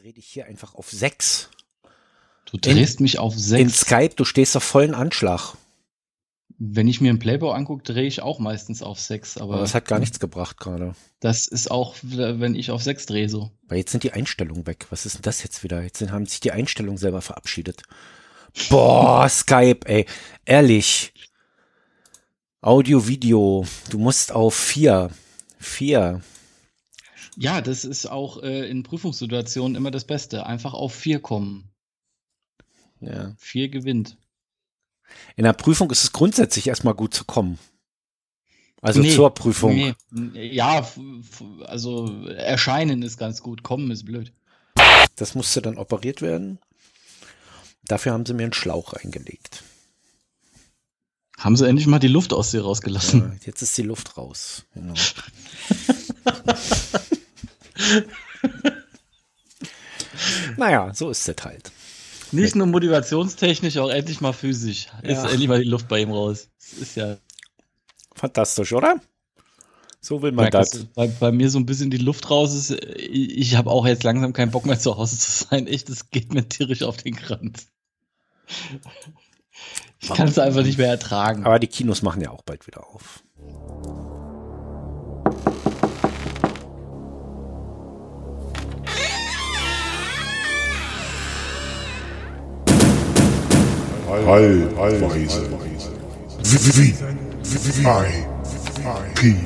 dreh dich hier einfach auf sechs. Du drehst in, mich auf sechs. In Skype, du stehst auf vollen Anschlag. Wenn ich mir einen Playboy angucke, drehe ich auch meistens auf sechs. Aber, aber das hat gar nichts gebracht gerade. Das ist auch, wenn ich auf sechs drehe so. Weil jetzt sind die Einstellungen weg. Was ist denn das jetzt wieder? Jetzt haben sich die Einstellungen selber verabschiedet. Boah, Skype, ey. Ehrlich. Audio, Video. Du musst auf vier. Vier. Ja, das ist auch äh, in Prüfungssituationen immer das Beste. Einfach auf vier kommen. Ja. Vier gewinnt. In der Prüfung ist es grundsätzlich erstmal gut zu kommen. Also nee, zur Prüfung. Nee. Ja, also erscheinen ist ganz gut, kommen ist blöd. Das musste dann operiert werden. Dafür haben sie mir einen Schlauch eingelegt. Haben sie endlich mal die Luft aus dir rausgelassen? Ja, jetzt ist die Luft raus. Genau. naja, so ist es halt. Nicht nur motivationstechnisch, auch endlich mal physisch. Ja. Ist endlich mal die Luft bei ihm raus. Das ist ja. Fantastisch, oder? So will man ja, das. Bei, bei, mir so ein bisschen die Luft raus ist. Ich, ich habe auch jetzt langsam keinen Bock mehr zu Hause zu sein. Echt, das geht mir tierisch auf den Kranz. Ich kann es einfach nicht mehr ertragen. Aber die Kinos machen ja auch bald wieder auf. Heilweise. P.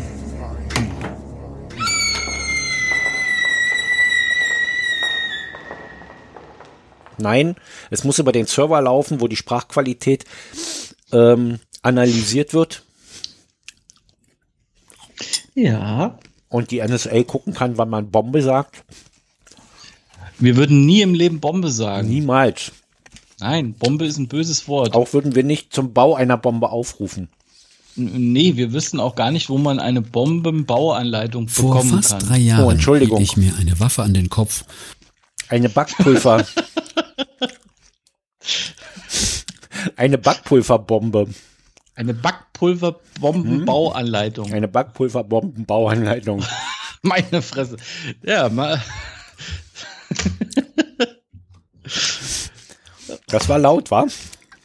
Nein, es muss über den Server laufen, wo die Sprachqualität ähm, analysiert wird. Ja. Und die NSA gucken kann, wann man Bombe sagt. Wir würden nie im Leben Bombe sagen. Niemals. Nein, Bombe ist ein böses Wort. Auch würden wir nicht zum Bau einer Bombe aufrufen. Nee, wir wissen auch gar nicht, wo man eine Bombenbauanleitung Vor bekommen kann. Vor fast drei Jahren oh, Entschuldigung. ich mir eine Waffe an den Kopf. Eine Backpulver. eine Backpulverbombe. Eine Backpulverbombenbauanleitung. Eine Backpulverbombenbauanleitung. Meine Fresse. Ja, mal. Das war laut, war?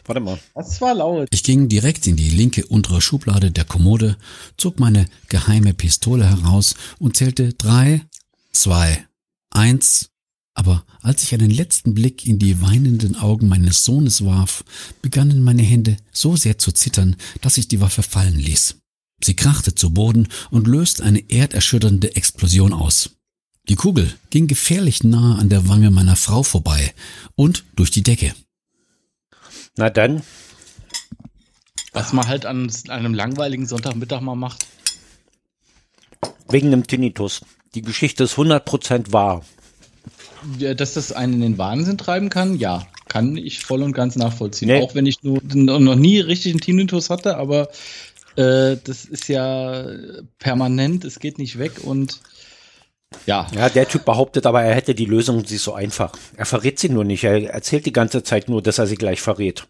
Warte mal. Das war laut. Ich ging direkt in die linke untere Schublade der Kommode, zog meine geheime Pistole heraus und zählte drei, zwei, eins. Aber als ich einen letzten Blick in die weinenden Augen meines Sohnes warf, begannen meine Hände so sehr zu zittern, dass ich die Waffe fallen ließ. Sie krachte zu Boden und löste eine erderschütternde Explosion aus. Die Kugel ging gefährlich nah an der Wange meiner Frau vorbei und durch die Decke. Na dann. Was man halt an einem langweiligen Sonntagmittag mal macht. Wegen einem Tinnitus. Die Geschichte ist 100% wahr. Ja, dass das einen in den Wahnsinn treiben kann, ja. Kann ich voll und ganz nachvollziehen. Nee. Auch wenn ich nur, noch nie richtig einen Tinnitus hatte, aber äh, das ist ja permanent, es geht nicht weg und ja. Ja, der Typ behauptet aber, er hätte die Lösung, sie ist so einfach. Er verrät sie nur nicht. Er erzählt die ganze Zeit nur, dass er sie gleich verrät.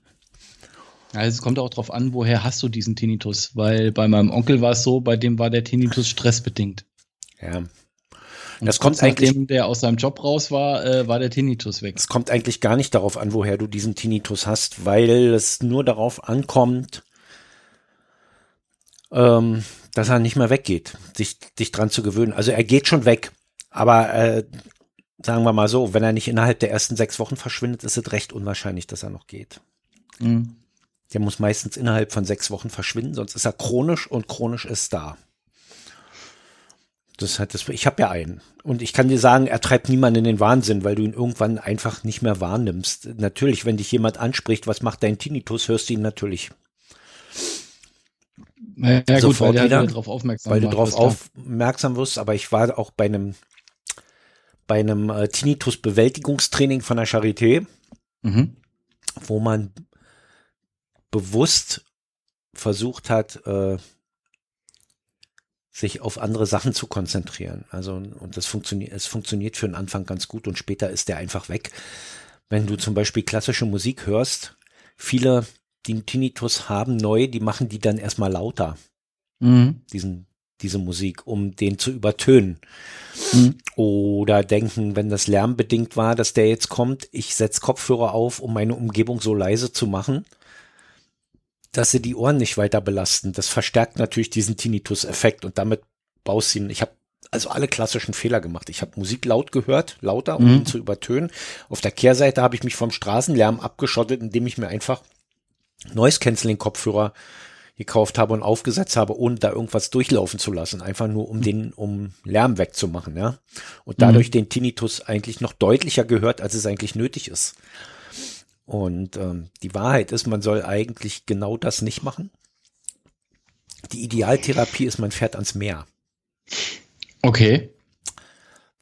Also es kommt auch darauf an, woher hast du diesen Tinnitus? Weil bei meinem Onkel war es so, bei dem war der Tinnitus stressbedingt. Ja. Und das kommt eigentlich, nachdem der aus seinem Job raus war, äh, war der Tinnitus weg. Es kommt eigentlich gar nicht darauf an, woher du diesen Tinnitus hast, weil es nur darauf ankommt, ähm, dass er nicht mehr weggeht, sich dich dran zu gewöhnen. Also er geht schon weg, aber äh, sagen wir mal so, wenn er nicht innerhalb der ersten sechs Wochen verschwindet, ist es recht unwahrscheinlich, dass er noch geht. Mhm. Der muss meistens innerhalb von sechs Wochen verschwinden, sonst ist er chronisch und chronisch ist da. Das hat das, ich habe ja einen. Und ich kann dir sagen, er treibt niemanden in den Wahnsinn, weil du ihn irgendwann einfach nicht mehr wahrnimmst. Natürlich, wenn dich jemand anspricht, was macht dein Tinnitus, hörst du ihn natürlich. Ja, ja gut, weil, wieder, darauf aufmerksam weil du darauf aufmerksam wirst, aber ich war auch bei einem bei einem äh, Tinnitus-Bewältigungstraining von der Charité, mhm. wo man bewusst versucht hat, äh, sich auf andere Sachen zu konzentrieren. Also, und das funktioniert, es funktioniert für den Anfang ganz gut und später ist der einfach weg. Wenn du zum Beispiel klassische Musik hörst, viele die einen Tinnitus haben neu, die machen die dann erstmal lauter. Mhm. Diesen diese Musik, um den zu übertönen. Mhm. Oder denken, wenn das lärmbedingt war, dass der jetzt kommt, ich setze Kopfhörer auf, um meine Umgebung so leise zu machen, dass sie die Ohren nicht weiter belasten. Das verstärkt natürlich diesen Tinnitus-Effekt und damit baust du ihn. Ich habe also alle klassischen Fehler gemacht. Ich habe Musik laut gehört, lauter, um mhm. ihn zu übertönen. Auf der Kehrseite habe ich mich vom Straßenlärm abgeschottet, indem ich mir einfach Noise Canceling Kopfhörer gekauft habe und aufgesetzt habe, ohne da irgendwas durchlaufen zu lassen, einfach nur um den, um Lärm wegzumachen, ja. Und dadurch mhm. den Tinnitus eigentlich noch deutlicher gehört, als es eigentlich nötig ist. Und ähm, die Wahrheit ist, man soll eigentlich genau das nicht machen. Die Idealtherapie ist, man fährt ans Meer. Okay.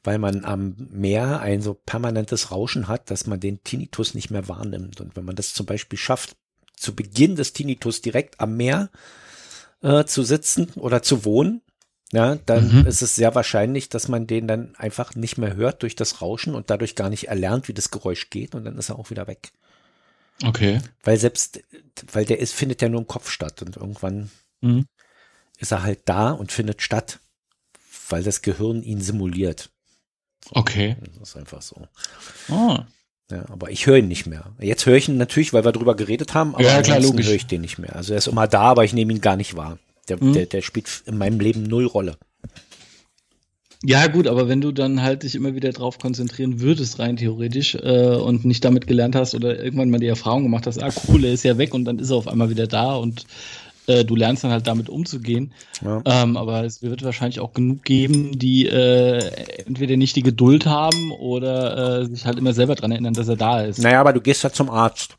Weil man am Meer ein so permanentes Rauschen hat, dass man den Tinnitus nicht mehr wahrnimmt. Und wenn man das zum Beispiel schafft, zu Beginn des Tinnitus direkt am Meer äh, zu sitzen oder zu wohnen, ja, dann mhm. ist es sehr wahrscheinlich, dass man den dann einfach nicht mehr hört durch das Rauschen und dadurch gar nicht erlernt, wie das Geräusch geht und dann ist er auch wieder weg. Okay. Weil selbst, weil der ist, findet ja nur im Kopf statt und irgendwann mhm. ist er halt da und findet statt, weil das Gehirn ihn simuliert. Okay. Das ist einfach so. Oh. Ja, aber ich höre ihn nicht mehr. Jetzt höre ich ihn natürlich, weil wir drüber geredet haben, aber ja, klar, logisch. höre ich den nicht mehr. Also er ist immer da, aber ich nehme ihn gar nicht wahr. Der, mhm. der, der spielt in meinem Leben null Rolle. Ja, gut, aber wenn du dann halt dich immer wieder drauf konzentrieren würdest, rein theoretisch, äh, und nicht damit gelernt hast oder irgendwann mal die Erfahrung gemacht hast, ah, cool, er ist ja weg und dann ist er auf einmal wieder da und äh, du lernst dann halt damit umzugehen. Ja. Ähm, aber es wird wahrscheinlich auch genug geben, die äh, entweder nicht die Geduld haben oder äh, sich halt immer selber dran erinnern, dass er da ist. Naja, aber du gehst ja zum Arzt.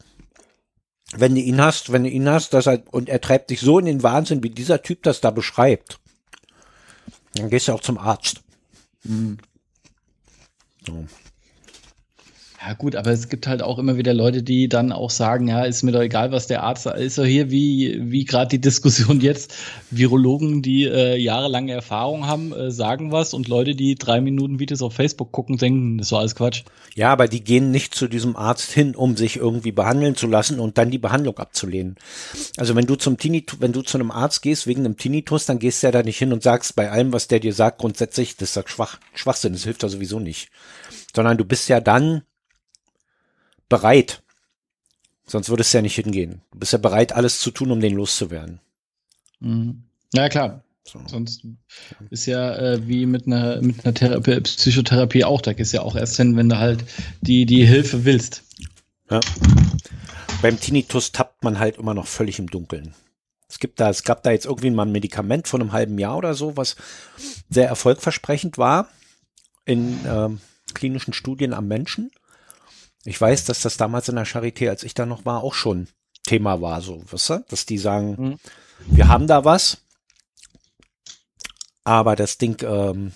Wenn du ihn hast, wenn du ihn hast, dass er, und er treibt dich so in den Wahnsinn, wie dieser Typ das da beschreibt, dann gehst du auch zum Arzt. Mhm. So. Ja, gut, aber es gibt halt auch immer wieder Leute, die dann auch sagen, ja, ist mir doch egal, was der Arzt ist. So hier wie, wie gerade die Diskussion jetzt. Virologen, die äh, jahrelange Erfahrung haben, äh, sagen was und Leute, die drei Minuten Videos auf Facebook gucken, denken, das war alles Quatsch. Ja, aber die gehen nicht zu diesem Arzt hin, um sich irgendwie behandeln zu lassen und dann die Behandlung abzulehnen. Also wenn du zum Tinnitus, wenn du zu einem Arzt gehst wegen einem Tinnitus, dann gehst du ja da nicht hin und sagst bei allem, was der dir sagt, grundsätzlich, das ist Schwach, Schwachsinn, das hilft ja sowieso nicht. Sondern du bist ja dann bereit. Sonst würdest du ja nicht hingehen. Du bist ja bereit, alles zu tun, um den loszuwerden. Mhm. Ja, klar. So. Sonst ist ja äh, wie mit einer, mit einer Therapie, Psychotherapie auch. Da gehst du ja auch erst hin, wenn du halt die, die Hilfe willst. Ja. Beim Tinnitus tappt man halt immer noch völlig im Dunkeln. Es gibt da, es gab da jetzt irgendwie mal ein Medikament von einem halben Jahr oder so, was sehr erfolgversprechend war in äh, klinischen Studien am Menschen. Ich weiß, dass das damals in der Charité, als ich da noch war, auch schon Thema war, so, weißt du? Dass die sagen, mhm. wir haben da was, aber das Ding, ähm,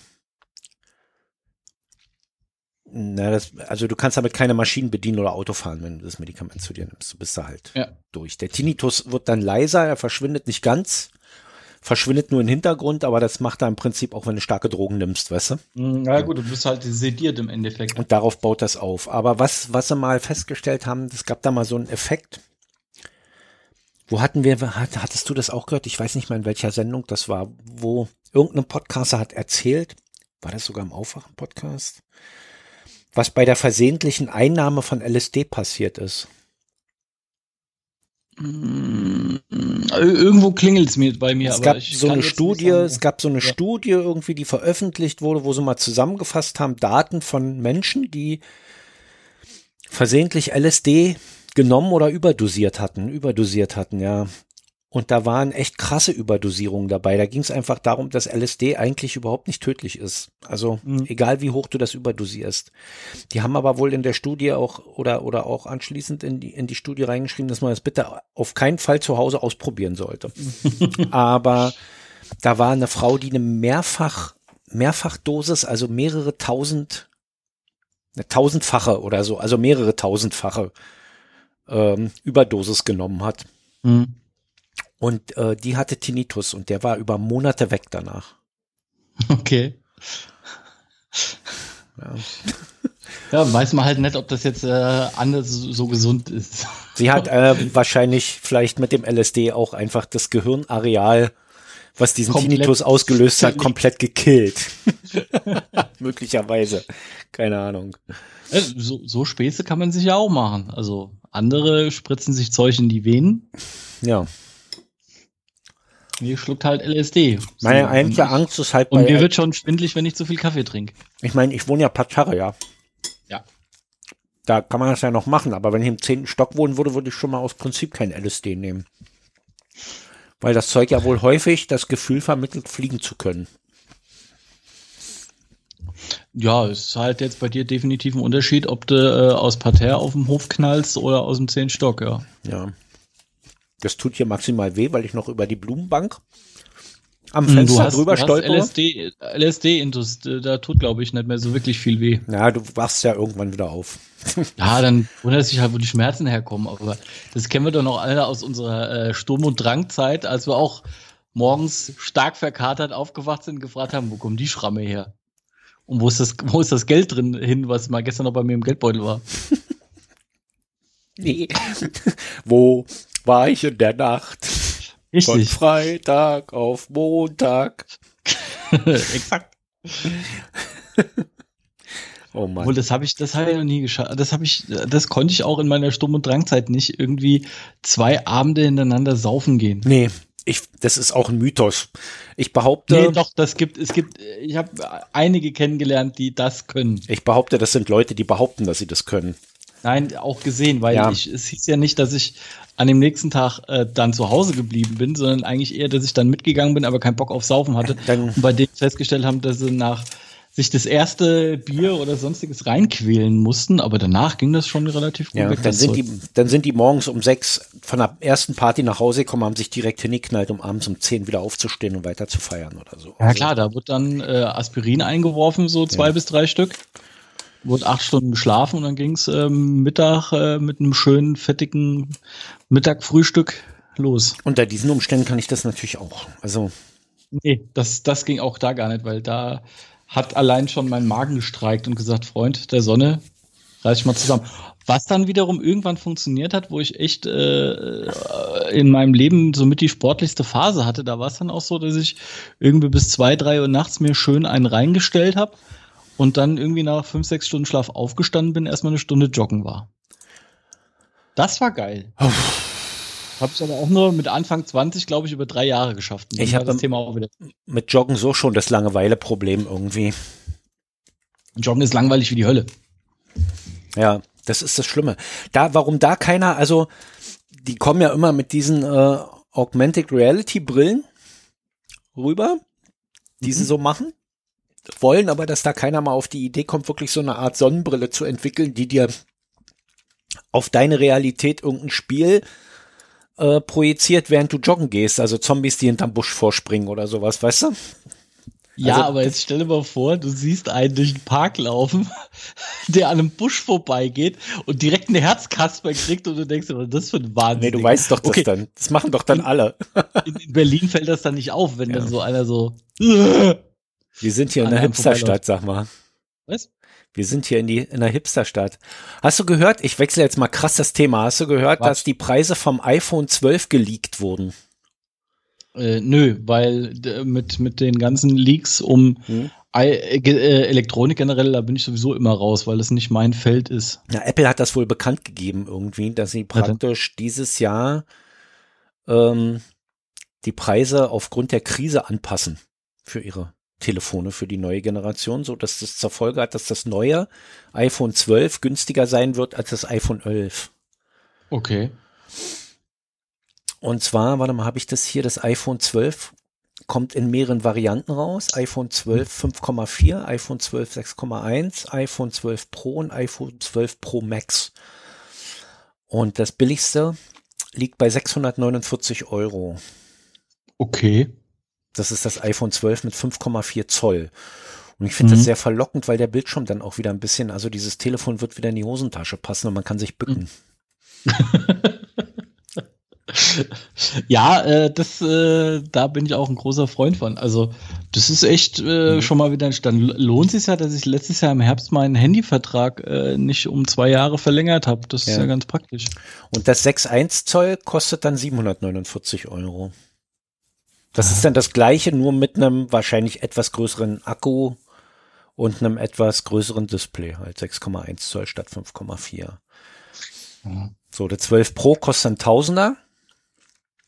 na, das, also du kannst damit keine Maschinen bedienen oder Auto fahren, wenn du das Medikament zu dir nimmst. Du bist da halt ja. durch. Der Tinnitus wird dann leiser, er verschwindet nicht ganz, verschwindet nur im Hintergrund, aber das macht er im Prinzip auch, wenn du starke Drogen nimmst, weißt du? Mhm, ja gut, du bist halt sediert im Endeffekt. Und darauf baut das auf. Aber was, was sie mal festgestellt haben, es gab da mal so einen Effekt. Wo hatten wir, hattest du das auch gehört? Ich weiß nicht mal in welcher Sendung das war, wo irgendein Podcaster hat erzählt, war das sogar im Aufwachen-Podcast, was bei der versehentlichen Einnahme von LSD passiert ist. Mm, irgendwo klingelt es mir bei mir. Es gab so eine Studie, es gab so eine ja. Studie irgendwie, die veröffentlicht wurde, wo sie mal zusammengefasst haben, Daten von Menschen, die versehentlich LSD genommen oder überdosiert hatten, überdosiert hatten, ja. Und da waren echt krasse Überdosierungen dabei. Da ging es einfach darum, dass LSD eigentlich überhaupt nicht tödlich ist. Also mhm. egal wie hoch du das überdosierst. Die haben aber wohl in der Studie auch oder oder auch anschließend in die in die Studie reingeschrieben, dass man das bitte auf keinen Fall zu Hause ausprobieren sollte. aber da war eine Frau, die eine mehrfach Mehrfachdosis, also mehrere tausend, eine tausendfache oder so, also mehrere tausendfache ähm, Überdosis genommen hat. Mhm. Und äh, die hatte Tinnitus und der war über Monate weg danach. Okay. Ja. ja, weiß man halt nicht, ob das jetzt äh, anders so gesund ist. Sie hat äh, wahrscheinlich vielleicht mit dem LSD auch einfach das Gehirnareal was diesen komplett Tinnitus ausgelöst hat, komplett gekillt. Möglicherweise. Keine Ahnung. Äh, so, so Späße kann man sich ja auch machen. Also andere spritzen sich Zeug in die Venen. Ja. Mir schluckt halt LSD. Meine eigentliche Angst ist halt. Und mir wird schon schwindlig, wenn ich zu viel Kaffee trinke. Ich meine, ich wohne ja Patarre, ja. Ja. Da kann man das ja noch machen, aber wenn ich im zehnten Stock wohnen würde, würde ich schon mal aus Prinzip kein LSD nehmen. Weil das Zeug ja wohl häufig das Gefühl vermittelt, fliegen zu können. Ja, es ist halt jetzt bei dir definitiv ein Unterschied, ob du äh, aus Parterre auf dem Hof knallst oder aus dem zehnten Stock, ja. Ja. Das tut hier maximal weh, weil ich noch über die Blumenbank am hm, Fenster hast, drüber stolpere. LSD, LSD da tut, glaube ich, nicht mehr so wirklich viel weh. Ja, du wachst ja irgendwann wieder auf. ja, dann wundert sich halt, wo die Schmerzen herkommen. Aber das kennen wir doch noch alle aus unserer äh, Sturm- und Drangzeit, als wir auch morgens stark verkatert aufgewacht sind und gefragt haben, wo kommen die Schramme her? Und wo ist das, wo ist das Geld drin hin, was mal gestern noch bei mir im Geldbeutel war? nee. wo war ich in der Nacht? Richtig. Von Freitag auf Montag. Exakt. oh Mann. Obwohl, das habe ich, das habe ich noch nie geschafft. Das habe ich, das konnte ich auch in meiner Sturm- und Drangzeit nicht irgendwie zwei Abende hintereinander saufen gehen. Nee, ich, das ist auch ein Mythos. Ich behaupte. Nee, doch, das gibt, es gibt, ich habe einige kennengelernt, die das können. Ich behaupte, das sind Leute, die behaupten, dass sie das können. Nein, auch gesehen, weil ja. ich, es hieß ja nicht, dass ich an dem nächsten Tag äh, dann zu Hause geblieben bin, sondern eigentlich eher, dass ich dann mitgegangen bin, aber keinen Bock auf Saufen hatte. Dann, und bei denen festgestellt haben, dass sie nach sich das erste Bier oder sonstiges reinquälen mussten, aber danach ging das schon relativ gut ja, weg. Dann sind, die, dann sind die morgens um sechs von der ersten Party nach Hause gekommen, haben sich direkt hingeknallt, um abends um zehn wieder aufzustehen und weiter zu feiern oder so. Ja also, klar, da wird dann äh, Aspirin eingeworfen, so zwei ja. bis drei Stück wurde acht Stunden geschlafen und dann ging's ähm, Mittag äh, mit einem schönen, fettigen Mittagfrühstück los. Unter diesen Umständen kann ich das natürlich auch. Also. Nee, das, das ging auch da gar nicht, weil da hat allein schon mein Magen gestreikt und gesagt, Freund der Sonne, reiß ich mal zusammen. Was dann wiederum irgendwann funktioniert hat, wo ich echt äh, in meinem Leben somit die sportlichste Phase hatte, da war es dann auch so, dass ich irgendwie bis zwei, drei Uhr nachts mir schön einen reingestellt habe und dann irgendwie nach fünf, sechs Stunden Schlaf aufgestanden bin, erstmal eine Stunde joggen war. Das war geil. Habe ich aber auch nur mit Anfang 20, glaube ich, über drei Jahre geschafft. Ich habe das Thema auch wieder. Mit Joggen so schon das Langeweile-Problem irgendwie. Joggen ist langweilig wie die Hölle. Ja, das ist das Schlimme. Da, warum da keiner, also die kommen ja immer mit diesen äh, Augmented Reality Brillen rüber, die mhm. sie so machen wollen aber, dass da keiner mal auf die Idee kommt, wirklich so eine Art Sonnenbrille zu entwickeln, die dir auf deine Realität irgendein Spiel äh, projiziert, während du joggen gehst. Also Zombies, die hinterm Busch vorspringen oder sowas, weißt du? Ja, also, aber jetzt stell dir mal vor, du siehst einen durch den Park laufen, der an einem Busch vorbeigeht und direkt eine Herzkasper kriegt und du denkst, was ist das für ein Wahnsinn? Nee, du weißt doch das okay. dann. Das machen doch dann alle. in, in Berlin fällt das dann nicht auf, wenn ja. dann so einer so Wir sind hier in der Hipsterstadt, sag mal. Was? Wir sind hier in, die, in der Hipsterstadt. Hast du gehört, ich wechsle jetzt mal krass das Thema, hast du gehört, Was? dass die Preise vom iPhone 12 geleakt wurden? Äh, nö, weil mit, mit den ganzen Leaks um hm. I, äh, Elektronik generell, da bin ich sowieso immer raus, weil es nicht mein Feld ist. Ja, Apple hat das wohl bekannt gegeben irgendwie, dass sie praktisch dieses Jahr ähm, die Preise aufgrund der Krise anpassen für ihre Telefone für die neue Generation, so dass das zur Folge hat, dass das neue iPhone 12 günstiger sein wird als das iPhone 11. Okay. Und zwar, warte mal, habe ich das hier, das iPhone 12 kommt in mehreren Varianten raus. iPhone 12 5,4, iPhone 12 6,1, iPhone 12 Pro und iPhone 12 Pro Max. Und das billigste liegt bei 649 Euro. Okay. Das ist das iPhone 12 mit 5,4 Zoll. Und ich finde mhm. das sehr verlockend, weil der Bildschirm dann auch wieder ein bisschen, also dieses Telefon wird wieder in die Hosentasche passen und man kann sich bücken. ja, äh, das, äh, da bin ich auch ein großer Freund von. Also, das ist echt äh, mhm. schon mal wieder Dann lohnt sich ja, dass ich letztes Jahr im Herbst meinen Handyvertrag äh, nicht um zwei Jahre verlängert habe. Das ja. ist ja ganz praktisch. Und das 6,1 Zoll kostet dann 749 Euro. Das ist dann das gleiche, nur mit einem wahrscheinlich etwas größeren Akku und einem etwas größeren Display, halt 6,1 Zoll statt 5,4. Mhm. So, der 12 Pro kostet ein Tausender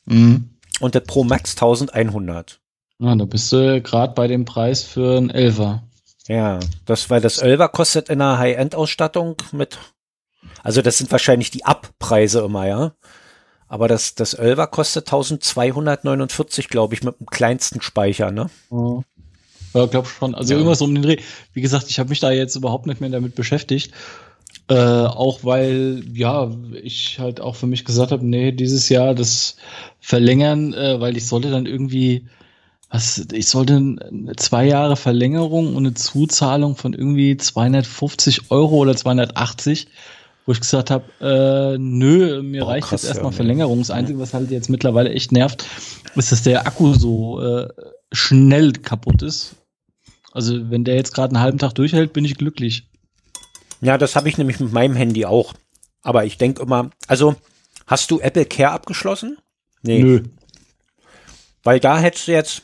mhm. und der Pro Max 1100. Ja, da bist du gerade bei dem Preis für ein Elfer. Ja, das, weil das Elfer kostet in einer High-End-Ausstattung mit, also das sind wahrscheinlich die Abpreise immer, ja. Aber das, das Elfer kostet 1249, glaube ich, mit dem kleinsten Speicher, ne? Ja, ja glaube schon. Also ja. irgendwas um den Dreh. Wie gesagt, ich habe mich da jetzt überhaupt nicht mehr damit beschäftigt. Äh, auch weil, ja, ich halt auch für mich gesagt habe, nee, dieses Jahr das verlängern, äh, weil ich sollte dann irgendwie was, ich sollte eine zwei Jahre Verlängerung und eine Zuzahlung von irgendwie 250 Euro oder 280, wo ich gesagt habe, äh, nö, mir oh, reicht krass, jetzt erstmal ja, Verlängerung. Das Einzige, was halt jetzt mittlerweile echt nervt, ist, dass der Akku so äh, schnell kaputt ist. Also wenn der jetzt gerade einen halben Tag durchhält, bin ich glücklich. Ja, das habe ich nämlich mit meinem Handy auch. Aber ich denke immer, also hast du Apple Care abgeschlossen? Nee. Nö. Weil da hättest du jetzt,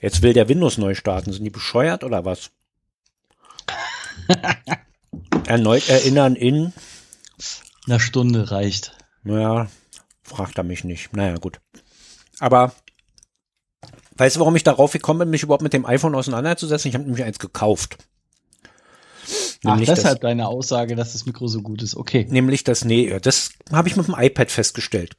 Jetzt will der Windows neu starten. Sind die bescheuert oder was? Erneut erinnern in. Eine Stunde reicht. Naja, fragt er mich nicht. Naja, gut. Aber weißt du, warum ich darauf gekommen bin, mich überhaupt mit dem iPhone auseinanderzusetzen? Ich habe nämlich eins gekauft. Nämlich Ach, deshalb das, deine Aussage, dass das Mikro so gut ist. Okay. Nämlich das, nee, das habe ich mit dem iPad festgestellt.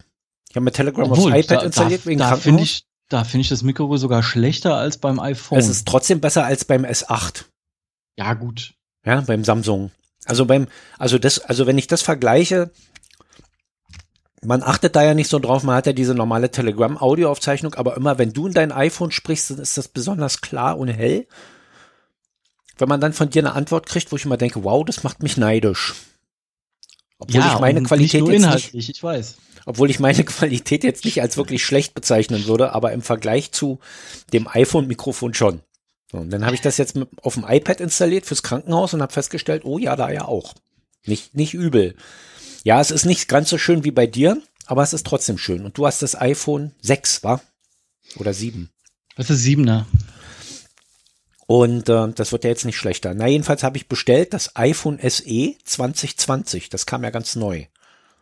Ich habe mir Telegram Obwohl, aufs iPad da, installiert da, wegen da finde ich, da finde ich das Mikro sogar schlechter als beim iPhone. Es ist trotzdem besser als beim S8. Ja, gut. Ja, beim Samsung. Also beim, also das, also wenn ich das vergleiche, man achtet da ja nicht so drauf, man hat ja diese normale Telegram-Audioaufzeichnung, aber immer wenn du in dein iPhone sprichst, dann ist das besonders klar und hell. Wenn man dann von dir eine Antwort kriegt, wo ich immer denke, wow, das macht mich neidisch. Obwohl ja, ich meine Qualität nicht jetzt nicht, ich weiß obwohl ich meine Qualität jetzt nicht als wirklich schlecht bezeichnen würde, aber im Vergleich zu dem iPhone-Mikrofon schon. So, und dann habe ich das jetzt auf dem iPad installiert fürs Krankenhaus und habe festgestellt, oh ja, da ja auch. Nicht, nicht übel. Ja, es ist nicht ganz so schön wie bei dir, aber es ist trotzdem schön. Und du hast das iPhone 6, wa? Oder 7? Das ist 7er. Und äh, das wird ja jetzt nicht schlechter. Na, jedenfalls habe ich bestellt das iPhone SE 2020. Das kam ja ganz neu.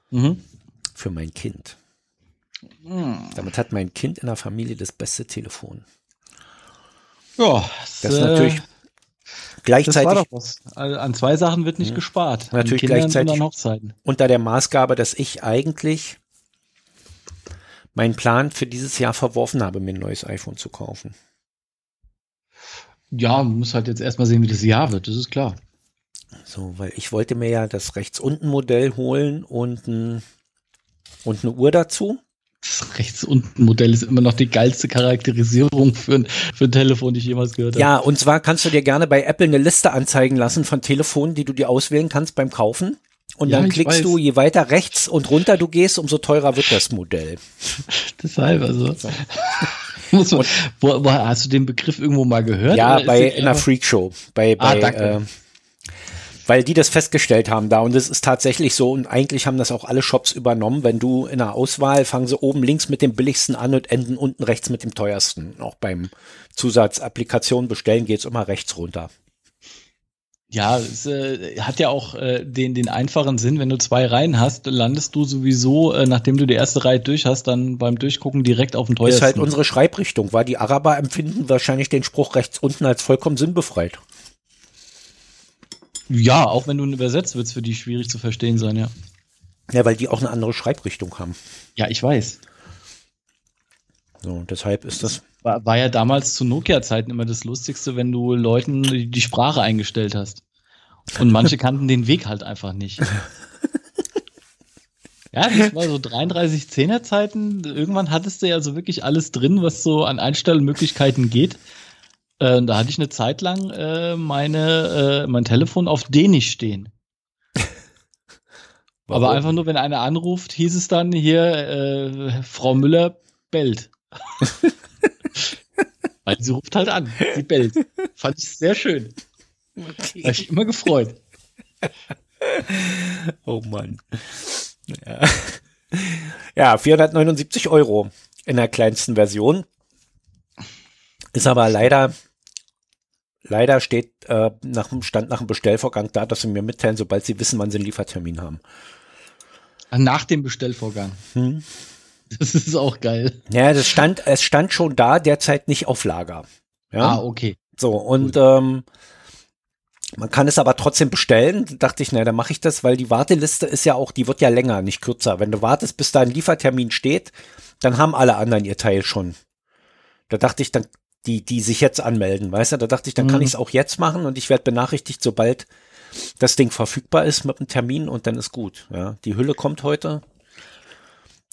Mhm für mein Kind. Hm. Damit hat mein Kind in der Familie das beste Telefon. Ja, das, das ist natürlich äh, gleichzeitig. An zwei Sachen wird nicht gespart. Natürlich gleichzeitig unter der Maßgabe, dass ich eigentlich meinen Plan für dieses Jahr verworfen habe, mir ein neues iPhone zu kaufen. Ja, man muss halt jetzt erstmal sehen, wie das Jahr wird, das ist klar. So, weil ich wollte mir ja das rechts unten Modell holen und ein und eine Uhr dazu. Das rechts unten Modell ist immer noch die geilste Charakterisierung für ein, für ein Telefon, die ich jemals gehört habe. Ja, und zwar kannst du dir gerne bei Apple eine Liste anzeigen lassen von Telefonen, die du dir auswählen kannst beim Kaufen. Und ja, dann klickst du, je weiter rechts und runter du gehst, umso teurer wird das Modell. Deshalb also. So. wo, wo, hast du den Begriff irgendwo mal gehört? Ja, bei in einer Freakshow. Bei, ah, bei ah, äh, weil die das festgestellt haben da und es ist tatsächlich so und eigentlich haben das auch alle Shops übernommen. Wenn du in der Auswahl fangen sie oben links mit dem billigsten an und enden unten rechts mit dem teuersten. Auch beim Zusatzapplikation bestellen geht's immer rechts runter. Ja, es äh, hat ja auch äh, den, den einfachen Sinn, wenn du zwei Reihen hast, landest du sowieso, äh, nachdem du die erste Reihe durch hast, dann beim Durchgucken direkt auf dem teuersten. Ist halt unsere Schreibrichtung, weil die Araber empfinden wahrscheinlich den Spruch rechts unten als vollkommen sinnbefreit. Ja, auch wenn du ihn übersetzt, wird es für die schwierig zu verstehen sein, ja. Ja, weil die auch eine andere Schreibrichtung haben. Ja, ich weiß. So, deshalb ist das. War, war ja damals zu Nokia-Zeiten immer das Lustigste, wenn du Leuten die, die Sprache eingestellt hast. Und manche kannten den Weg halt einfach nicht. Ja, das war so 33-10er Zeiten. Irgendwann hattest du ja so wirklich alles drin, was so an Einstellmöglichkeiten geht. Äh, da hatte ich eine Zeit lang äh, meine, äh, mein Telefon auf Dänisch stehen. Aber einfach nur, wenn einer anruft, hieß es dann hier, äh, Frau Müller bellt. Weil sie ruft halt an, sie bellt. Fand ich sehr schön. Okay. Habe ich immer gefreut. Oh Mann. Ja. ja, 479 Euro in der kleinsten Version. Ist aber leider, leider steht äh, nach dem Stand nach dem Bestellvorgang da, dass sie mir mitteilen, sobald sie wissen, wann sie einen Liefertermin haben. Nach dem Bestellvorgang. Hm. Das ist auch geil. Ja, das stand, es stand schon da, derzeit nicht auf Lager. Ja? Ah, okay. So, und ähm, man kann es aber trotzdem bestellen. Da dachte ich, na, dann mache ich das, weil die Warteliste ist ja auch, die wird ja länger, nicht kürzer. Wenn du wartest, bis da ein Liefertermin steht, dann haben alle anderen ihr Teil schon. Da dachte ich, dann, die, die sich jetzt anmelden, weißt du, da dachte ich, dann mhm. kann ich es auch jetzt machen und ich werde benachrichtigt, sobald das Ding verfügbar ist mit einem Termin und dann ist gut. Ja, die Hülle kommt heute.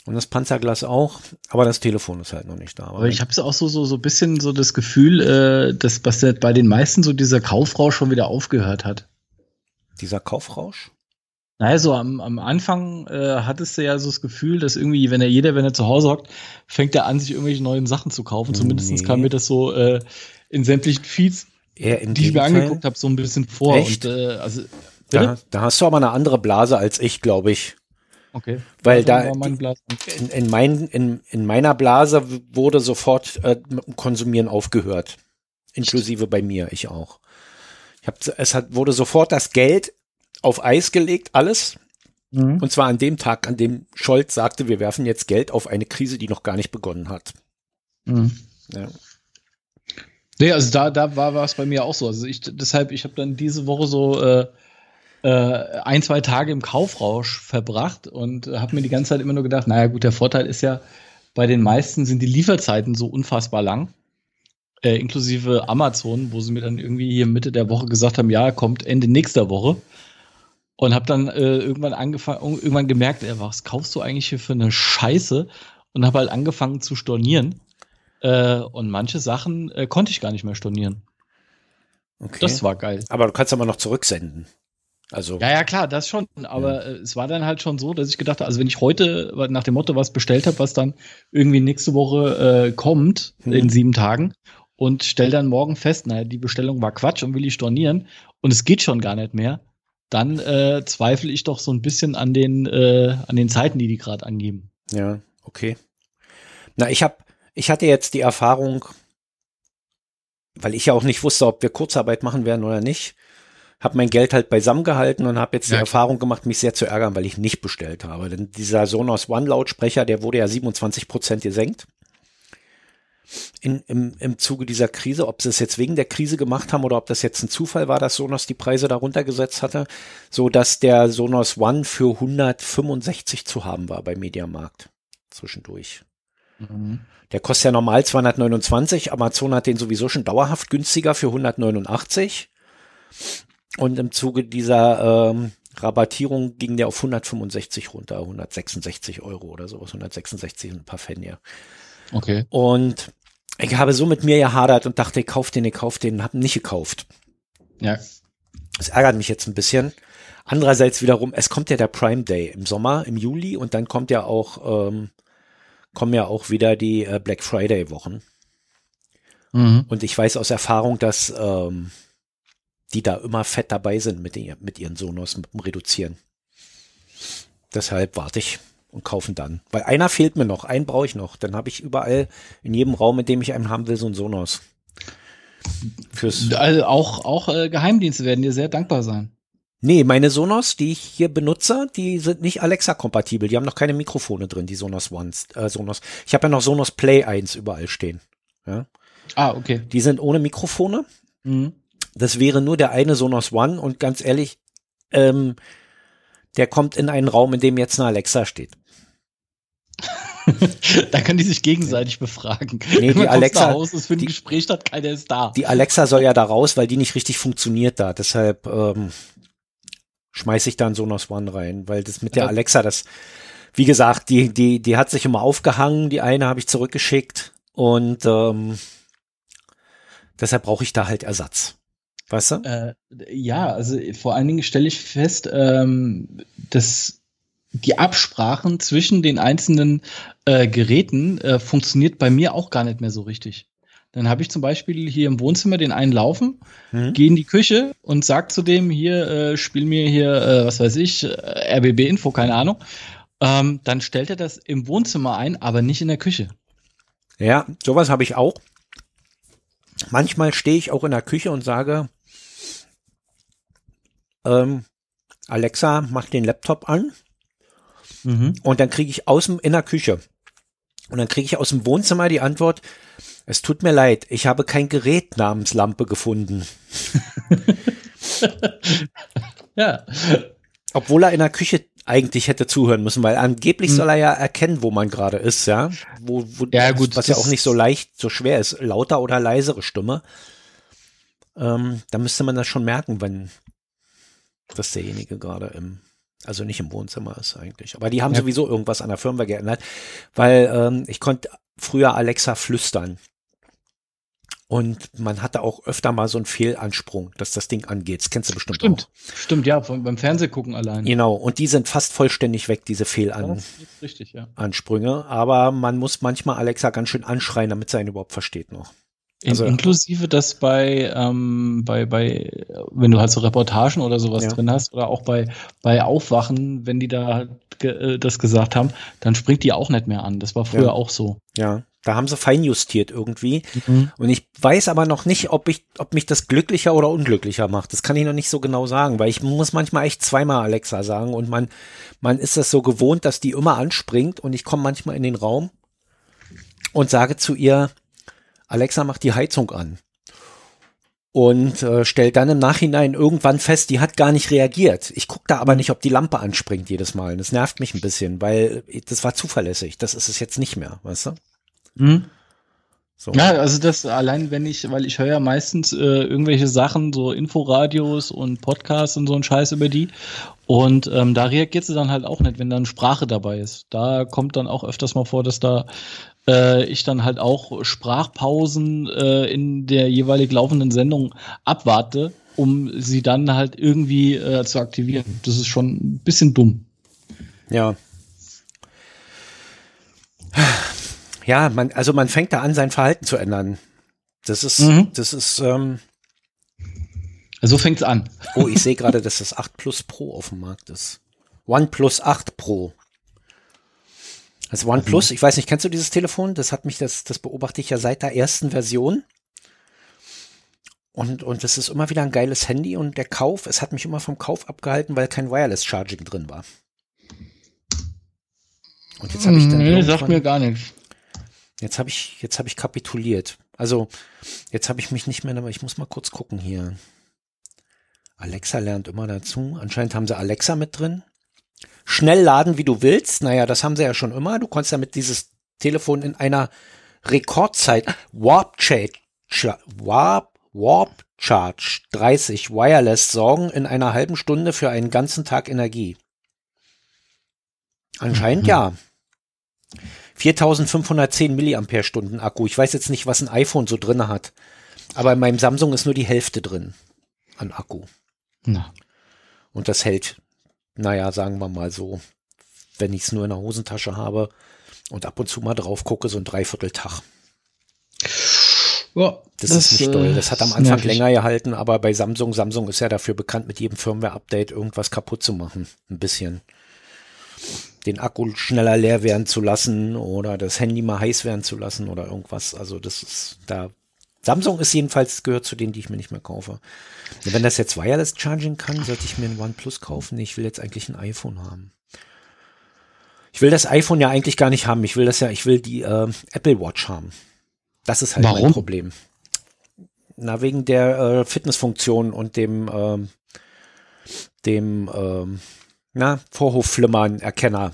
Und das Panzerglas auch, aber das Telefon ist halt noch nicht da. Aber, aber ich habe auch so so so bisschen so das Gefühl, äh, dass was bei den meisten so dieser Kaufrausch schon wieder aufgehört hat. Dieser Kaufrausch? Naja, so am, am Anfang äh, hattest du ja so das Gefühl, dass irgendwie, wenn er jeder, wenn er zu Hause hockt, fängt er an, sich irgendwelche neuen Sachen zu kaufen. Zumindest nee. kam mir das so äh, in sämtlichen Feeds, die ich mir angeguckt habe, so ein bisschen vor. Echt? Und, äh, also, da, da, hast du aber eine andere Blase als ich, glaube ich. Okay. Weil da in, in, mein, in, in meiner Blase wurde sofort äh, mit dem Konsumieren aufgehört. Inklusive bei mir, ich auch. Ich hab, es hat, wurde sofort das Geld auf Eis gelegt, alles. Mhm. Und zwar an dem Tag, an dem Scholz sagte, wir werfen jetzt Geld auf eine Krise, die noch gar nicht begonnen hat. Mhm. Ja. Nee, also da, da war es bei mir auch so. Also ich, deshalb, ich habe dann diese Woche so äh, äh, ein, zwei Tage im Kaufrausch verbracht und habe mir die ganze Zeit immer nur gedacht, naja gut, der Vorteil ist ja, bei den meisten sind die Lieferzeiten so unfassbar lang. Äh, inklusive Amazon, wo sie mir dann irgendwie hier Mitte der Woche gesagt haben, ja, kommt Ende nächster Woche. Und habe dann äh, irgendwann angefangen, irgendwann gemerkt, ey, was kaufst du eigentlich hier für eine Scheiße? Und habe halt angefangen zu stornieren. Äh, und manche Sachen äh, konnte ich gar nicht mehr stornieren. Okay. Das war geil. Aber du kannst aber noch zurücksenden. Also. Ja, ja, klar, das schon. Aber ja. Äh, es war dann halt schon so, dass ich gedacht habe, also wenn ich heute nach dem Motto was bestellt habe, was dann irgendwie nächste Woche äh, kommt, hm. in sieben Tagen, und stell dann morgen fest, naja, die Bestellung war Quatsch und will ich stornieren und es geht schon gar nicht mehr, dann äh, zweifle ich doch so ein bisschen an den, äh, an den Zeiten, die die gerade angeben. Ja, okay. Na, ich habe, ich hatte jetzt die Erfahrung, weil ich ja auch nicht wusste, ob wir Kurzarbeit machen werden oder nicht, habe mein Geld halt beisammen gehalten und habe jetzt ja. die Erfahrung gemacht, mich sehr zu ärgern, weil ich nicht bestellt habe. Denn dieser Sonos One Lautsprecher, der wurde ja 27 Prozent gesenkt in, im, im Zuge dieser Krise, ob sie es jetzt wegen der Krise gemacht haben oder ob das jetzt ein Zufall war, dass Sonos die Preise darunter gesetzt hatte, so dass der Sonos One für 165 zu haben war bei Mediamarkt zwischendurch. Mhm. Der kostet ja normal 229, Amazon hat den sowieso schon dauerhaft günstiger für 189. Und im Zuge dieser ähm, Rabattierung ging der auf 165 runter, 166 Euro oder sowas, 166 und ein paar Pfennige. Okay. Und ich habe so mit mir gehadert und dachte, ich kauf den, ich kauf den, habe nicht gekauft. Ja. Das ärgert mich jetzt ein bisschen. Andererseits wiederum, es kommt ja der Prime Day im Sommer, im Juli und dann kommt ja auch, ähm, kommen ja auch wieder die äh, Black Friday Wochen. Mhm. Und ich weiß aus Erfahrung, dass ähm, die da immer fett dabei sind mit, den, mit ihren Sonos, mit dem Reduzieren. Deshalb warte ich und kaufen dann. Weil einer fehlt mir noch, einen brauche ich noch. Dann habe ich überall in jedem Raum, in dem ich einen haben will, so ein Sonos. Fürs also auch auch äh, Geheimdienste werden dir sehr dankbar sein. Nee, meine Sonos, die ich hier benutze, die sind nicht Alexa-kompatibel. Die haben noch keine Mikrofone drin, die Sonos Ones. Äh, Sonos. Ich habe ja noch Sonos Play 1 überall stehen. Ja? Ah, okay. Die sind ohne Mikrofone. Mhm. Das wäre nur der eine Sonos One und ganz ehrlich, ähm, der kommt in einen Raum, in dem jetzt eine Alexa steht. da können die sich gegenseitig befragen. Nee, die Alexa. Haus ist für ein die, Gespräch statt keiner ist da. Die Alexa soll ja da raus, weil die nicht richtig funktioniert da. Deshalb ähm, schmeiße ich da einen Sonos One rein, weil das mit der Alexa, das, wie gesagt, die, die, die hat sich immer aufgehangen. Die eine habe ich zurückgeschickt und ähm, deshalb brauche ich da halt Ersatz. Weißt du? Äh, ja, also vor allen Dingen stelle ich fest, ähm, dass die Absprachen zwischen den einzelnen äh, Geräten äh, funktioniert bei mir auch gar nicht mehr so richtig. Dann habe ich zum Beispiel hier im Wohnzimmer den einen laufen, mhm. gehe in die Küche und sag zu dem hier, äh, spiel mir hier, äh, was weiß ich, äh, RBB-Info, keine Ahnung. Ähm, dann stellt er das im Wohnzimmer ein, aber nicht in der Küche. Ja, sowas habe ich auch. manchmal stehe ich auch in der Küche und sage, ähm, Alexa, mach den Laptop an. Mhm. Und dann kriege ich aus dem, in der Küche. Und dann kriege ich aus dem Wohnzimmer die Antwort, es tut mir leid, ich habe kein Gerät namens Lampe gefunden. ja. Obwohl er in der Küche eigentlich hätte zuhören müssen, weil angeblich hm. soll er ja erkennen, wo man gerade ist, ja. Wo, wo, ja, gut. Was ja auch nicht so leicht, so schwer ist. Lauter oder leisere Stimme. Ähm, da müsste man das schon merken, wenn das derjenige gerade im, also nicht im Wohnzimmer ist eigentlich. Aber die haben ja. sowieso irgendwas an der Firmware geändert, weil ähm, ich konnte früher Alexa flüstern. Und man hatte auch öfter mal so einen Fehlansprung, dass das Ding angeht. Das kennst du bestimmt Stimmt. auch. Stimmt, ja, beim Fernsehgucken allein. Genau, und die sind fast vollständig weg, diese Fehlansprünge. Ja, ja. Aber man muss manchmal Alexa ganz schön anschreien, damit sie einen überhaupt versteht noch. Also, inklusive das bei, ähm, bei, bei, wenn du halt so Reportagen oder sowas ja. drin hast, oder auch bei, bei Aufwachen, wenn die da halt ge äh, das gesagt haben, dann springt die auch nicht mehr an. Das war früher ja. auch so. Ja, da haben sie feinjustiert irgendwie. Mhm. Und ich weiß aber noch nicht, ob ich, ob mich das glücklicher oder unglücklicher macht. Das kann ich noch nicht so genau sagen, weil ich muss manchmal echt zweimal Alexa sagen und man, man ist das so gewohnt, dass die immer anspringt und ich komme manchmal in den Raum und sage zu ihr, Alexa macht die Heizung an. Und äh, stellt dann im Nachhinein irgendwann fest, die hat gar nicht reagiert. Ich gucke da aber nicht, ob die Lampe anspringt jedes Mal. Und das nervt mich ein bisschen, weil das war zuverlässig. Das ist es jetzt nicht mehr, weißt du? Mhm. So. Ja, also das allein, wenn ich, weil ich höre ja meistens äh, irgendwelche Sachen, so Inforadios und Podcasts und so ein Scheiß über die. Und ähm, da reagiert sie dann halt auch nicht, wenn dann Sprache dabei ist. Da kommt dann auch öfters mal vor, dass da äh, ich dann halt auch Sprachpausen äh, in der jeweilig laufenden Sendung abwarte, um sie dann halt irgendwie äh, zu aktivieren. Das ist schon ein bisschen dumm. Ja. Ja, man, also man fängt da an, sein Verhalten zu ändern. Das ist, mhm. das ist, ähm, so fängt's an. Oh, ich sehe gerade, dass das 8 Plus Pro auf dem Markt ist. OnePlus 8 Pro. Das OnePlus, ich weiß nicht, kennst du dieses Telefon? Das hat mich, das, das beobachte ich ja seit der ersten Version. Und, und das ist immer wieder ein geiles Handy und der Kauf, es hat mich immer vom Kauf abgehalten, weil kein Wireless Charging drin war. Und jetzt habe ich dann. Nee, sagt mir gar nichts. Jetzt habe ich, jetzt habe ich kapituliert. Also, jetzt habe ich mich nicht mehr, aber ich muss mal kurz gucken hier. Alexa lernt immer dazu. Anscheinend haben sie Alexa mit drin schnell laden, wie du willst. Naja, das haben sie ja schon immer. Du konntest damit dieses Telefon in einer Rekordzeit Warp Charge, Warp, Warp Charge 30 Wireless sorgen in einer halben Stunde für einen ganzen Tag Energie. Anscheinend mhm. ja. 4510 Milliampere-Stunden Akku. Ich weiß jetzt nicht, was ein iPhone so drin hat. Aber in meinem Samsung ist nur die Hälfte drin an Akku. Na. Und das hält naja, sagen wir mal so, wenn ich es nur in der Hosentasche habe und ab und zu mal drauf gucke, so ein Dreivierteltag. Ja, das, das, ist nicht toll. Das hat am Anfang nervig. länger gehalten, aber bei Samsung, Samsung ist ja dafür bekannt, mit jedem Firmware-Update irgendwas kaputt zu machen. Ein bisschen. Den Akku schneller leer werden zu lassen oder das Handy mal heiß werden zu lassen oder irgendwas. Also das ist da. Samsung ist jedenfalls gehört zu denen, die ich mir nicht mehr kaufe. Wenn das jetzt Wireless Charging kann, sollte ich mir ein OnePlus kaufen. Ich will jetzt eigentlich ein iPhone haben. Ich will das iPhone ja eigentlich gar nicht haben. Ich will das ja, ich will die äh, Apple Watch haben. Das ist halt Warum? mein Problem. Na, wegen der äh, Fitnessfunktion und dem, äh, dem, äh, na, Vorhofflimmern, Erkenner,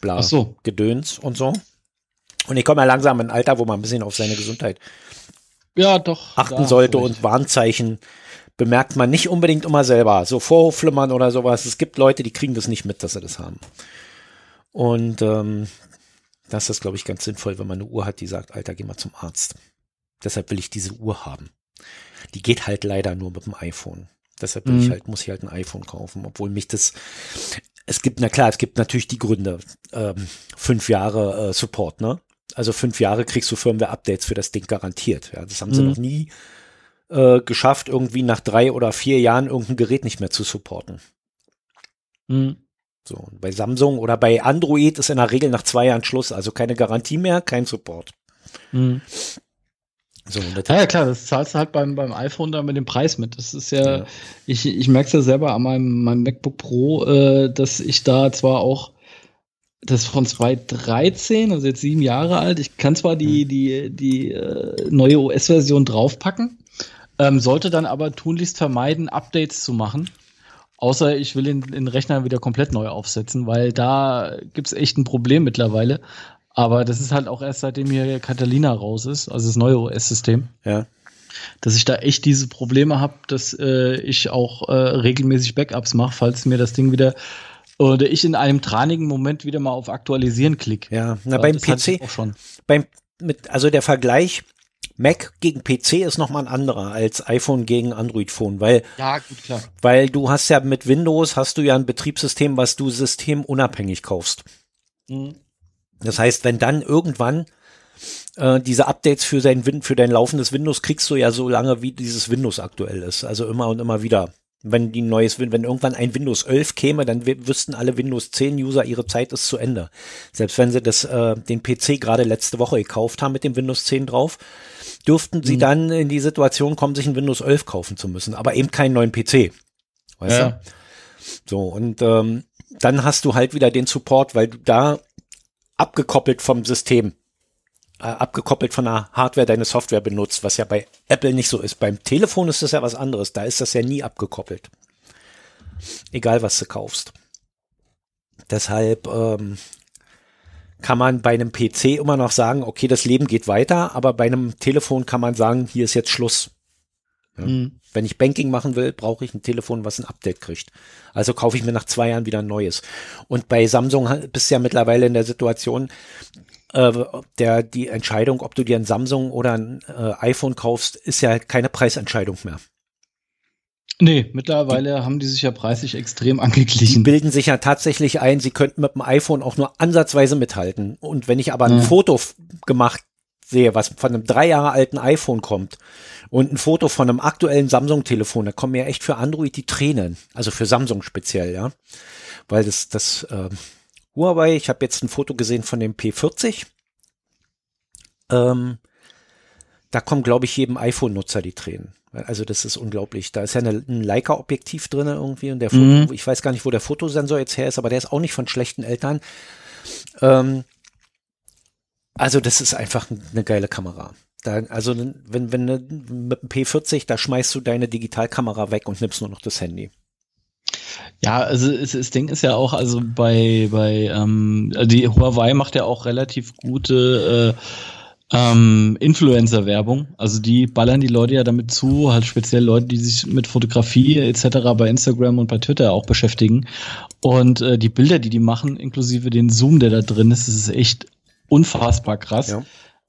bla, so. Gedöns und so. Und ich komme ja langsam in ein Alter, wo man ein bisschen auf seine Gesundheit ja, doch, achten sollte und Warnzeichen bemerkt man nicht unbedingt immer selber. So Vorhofflimmern oder sowas. Es gibt Leute, die kriegen das nicht mit, dass sie das haben. Und ähm, das ist, glaube ich, ganz sinnvoll, wenn man eine Uhr hat, die sagt, Alter, geh mal zum Arzt. Deshalb will ich diese Uhr haben. Die geht halt leider nur mit dem iPhone. Deshalb mhm. ich halt, muss ich halt ein iPhone kaufen, obwohl mich das, es gibt, na klar, es gibt natürlich die Gründe, ähm, fünf Jahre äh, Support, ne? Also fünf Jahre kriegst du Firmware-Updates für das Ding garantiert. Ja, das haben sie mhm. noch nie äh, geschafft, irgendwie nach drei oder vier Jahren irgendein Gerät nicht mehr zu supporten. Mhm. So, bei Samsung oder bei Android ist in der Regel nach zwei Jahren Schluss, also keine Garantie mehr, kein Support. Mhm. So, ja, ja, klar, das zahlst du halt beim, beim iPhone dann mit dem Preis mit. Das ist ja, ja. ich, ich merke es ja selber an meinem, meinem MacBook Pro, äh, dass ich da zwar auch das von 2013, also jetzt sieben Jahre alt, ich kann zwar die, die, die äh, neue OS-Version draufpacken, ähm, sollte dann aber tunlichst vermeiden, Updates zu machen. Außer ich will den, den Rechner wieder komplett neu aufsetzen, weil da gibt's echt ein Problem mittlerweile. Aber das ist halt auch erst seitdem hier Catalina raus ist, also das neue OS-System. Ja. Dass ich da echt diese Probleme habe, dass äh, ich auch äh, regelmäßig Backups mache, falls mir das Ding wieder oder ich in einem tranigen Moment wieder mal auf Aktualisieren klicke. Ja, na, beim PC auch schon. Beim, mit, also der Vergleich Mac gegen PC ist nochmal ein anderer als iPhone gegen Android-Phone, weil, ja, gut, klar. weil du hast ja mit Windows hast du ja ein Betriebssystem, was du systemunabhängig kaufst. Mhm. Das heißt, wenn dann irgendwann äh, diese Updates für dein, für dein laufendes Windows kriegst du ja so lange, wie dieses Windows aktuell ist. Also immer und immer wieder. Wenn die neues, wenn irgendwann ein Windows 11 käme, dann wüssten alle Windows 10 User, ihre Zeit ist zu Ende. Selbst wenn sie das, äh, den PC gerade letzte Woche gekauft haben mit dem Windows 10 drauf, dürften sie mhm. dann in die Situation kommen, sich ein Windows 11 kaufen zu müssen, aber eben keinen neuen PC. Weißt ja. du? So, und ähm, dann hast du halt wieder den Support, weil du da abgekoppelt vom System, äh, abgekoppelt von der Hardware deine Software benutzt, was ja bei Apple nicht so ist. Beim Telefon ist das ja was anderes, da ist das ja nie abgekoppelt. Egal, was du kaufst. Deshalb ähm, kann man bei einem PC immer noch sagen, okay, das Leben geht weiter, aber bei einem Telefon kann man sagen, hier ist jetzt Schluss. Ja. Mhm. Wenn ich Banking machen will, brauche ich ein Telefon, was ein Update kriegt. Also kaufe ich mir nach zwei Jahren wieder ein neues. Und bei Samsung bist du ja mittlerweile in der Situation, der die Entscheidung, ob du dir ein Samsung oder ein äh, iPhone kaufst, ist ja keine Preisentscheidung mehr. Nee, mittlerweile die, haben die sich ja preislich extrem angeglichen. Die bilden sich ja tatsächlich ein, sie könnten mit dem iPhone auch nur ansatzweise mithalten. Und wenn ich aber ein ja. Foto gemacht sehe, was von einem drei Jahre alten iPhone kommt und ein Foto von einem aktuellen Samsung-Telefon, da kommen mir echt für Android die Tränen. Also für Samsung speziell, ja. Weil das, das äh, Huawei, ich habe jetzt ein Foto gesehen von dem P40. Ähm, da kommen, glaube ich, jedem iPhone-Nutzer die Tränen. Also das ist unglaublich. Da ist ja eine, ein Leica-Objektiv drin irgendwie und der Foto, mhm. ich weiß gar nicht, wo der Fotosensor jetzt her ist, aber der ist auch nicht von schlechten Eltern. Ähm, also das ist einfach eine geile Kamera. Da, also wenn, wenn mit dem P40, da schmeißt du deine Digitalkamera weg und nimmst nur noch das Handy. Ja, also das Ding ist ja auch, also bei, bei ähm, die Huawei macht ja auch relativ gute äh, ähm, Influencer-Werbung. Also die ballern die Leute ja damit zu, halt speziell Leute, die sich mit Fotografie etc. bei Instagram und bei Twitter auch beschäftigen. Und äh, die Bilder, die die machen, inklusive den Zoom, der da drin ist, das ist echt unfassbar krass. Ja.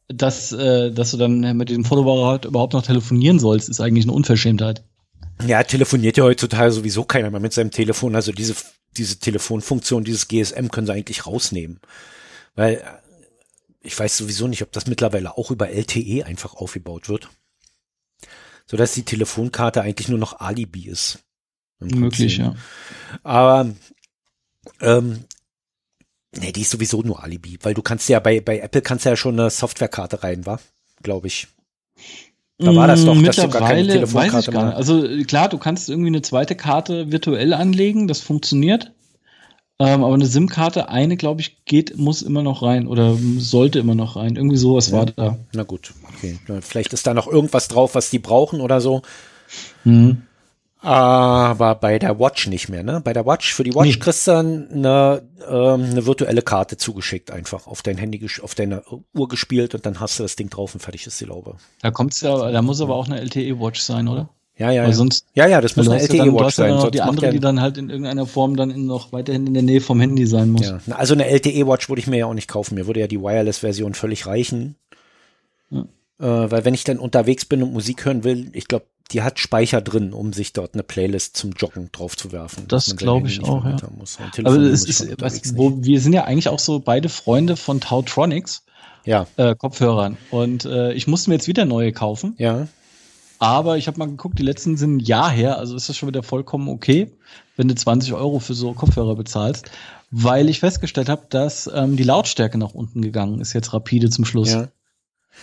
Dass, äh, dass du dann mit dem Fotoapparat überhaupt noch telefonieren sollst, ist eigentlich eine Unverschämtheit. Ja, telefoniert ja heutzutage sowieso keiner mehr mit seinem Telefon. Also diese, diese Telefonfunktion, dieses GSM können sie eigentlich rausnehmen. Weil äh, ich weiß sowieso nicht, ob das mittlerweile auch über LTE einfach aufgebaut wird. So dass die Telefonkarte eigentlich nur noch Alibi ist. Möglich, ja. Aber ähm, Nee, die ist sowieso nur Alibi, weil du kannst ja bei, bei Apple kannst ja schon eine Softwarekarte rein, war, glaube ich. Da war das doch, dass du gar keine Telefonkarte war. Also klar, du kannst irgendwie eine zweite Karte virtuell anlegen, das funktioniert. Ähm, aber eine SIM-Karte, eine, glaube ich, geht, muss immer noch rein oder sollte immer noch rein. Irgendwie sowas ja. war da. Na gut, okay. Vielleicht ist da noch irgendwas drauf, was die brauchen oder so. Mhm. Aber bei der Watch nicht mehr, ne? Bei der Watch, für die Watch nee. kriegst du eine, ähm, eine virtuelle Karte zugeschickt, einfach auf dein Handy, auf deine Uhr gespielt und dann hast du das Ding drauf und fertig ist die Laube. Da kommt's ja, da muss aber auch eine LTE-Watch sein, oder? Ja, ja. Weil sonst, ja, ja, das muss eine LTE-Watch sein. Ja die andere, die dann halt in irgendeiner Form dann in noch weiterhin in der Nähe vom Handy sein muss. Ja, also eine LTE-Watch würde ich mir ja auch nicht kaufen. Mir würde ja die Wireless-Version völlig reichen. Ja. Äh, weil wenn ich dann unterwegs bin und Musik hören will, ich glaube, die hat Speicher drin, um sich dort eine Playlist zum Joggen drauf zu werfen. Das glaube ich auch, ja. Also es ist, was, wo, wir sind ja eigentlich auch so beide Freunde von Tautronics. Ja. Äh, Kopfhörern. Und äh, ich musste mir jetzt wieder neue kaufen. Ja. Aber ich habe mal geguckt, die letzten sind ein Jahr her, also ist das schon wieder vollkommen okay, wenn du 20 Euro für so Kopfhörer bezahlst, weil ich festgestellt habe, dass ähm, die Lautstärke nach unten gegangen ist, jetzt rapide zum Schluss. Ja.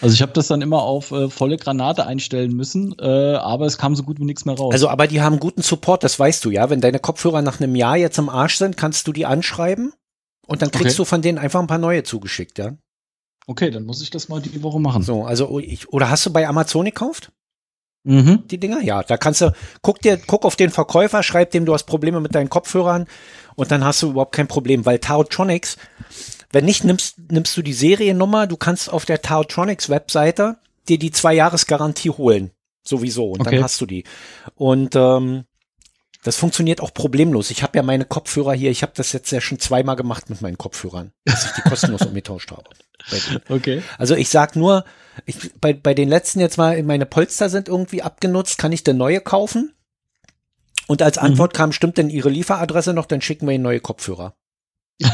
Also ich habe das dann immer auf äh, volle Granate einstellen müssen, äh, aber es kam so gut wie nichts mehr raus. Also, aber die haben guten Support, das weißt du ja. Wenn deine Kopfhörer nach einem Jahr jetzt im Arsch sind, kannst du die anschreiben und dann kriegst okay. du von denen einfach ein paar neue zugeschickt, ja. Okay, dann muss ich das mal die Woche machen. So, also ich, oder hast du bei Amazon gekauft? Mhm. Die Dinger? Ja, da kannst du, guck dir, guck auf den Verkäufer, schreib dem, du hast Probleme mit deinen Kopfhörern und dann hast du überhaupt kein Problem, weil Taotronics, wenn nicht, nimmst, nimmst du die Seriennummer, du kannst auf der Taotronics Webseite dir die zwei Jahres Garantie holen. Sowieso. Und okay. dann hast du die. Und ähm, das funktioniert auch problemlos. Ich habe ja meine Kopfhörer hier, ich habe das jetzt ja schon zweimal gemacht mit meinen Kopfhörern, dass ich die kostenlos umgetauscht habe. Okay. Also ich sag nur, ich, bei, bei den letzten jetzt mal, meine Polster sind irgendwie abgenutzt, kann ich denn neue kaufen? Und als Antwort mhm. kam, stimmt denn Ihre Lieferadresse noch, dann schicken wir Ihnen neue Kopfhörer.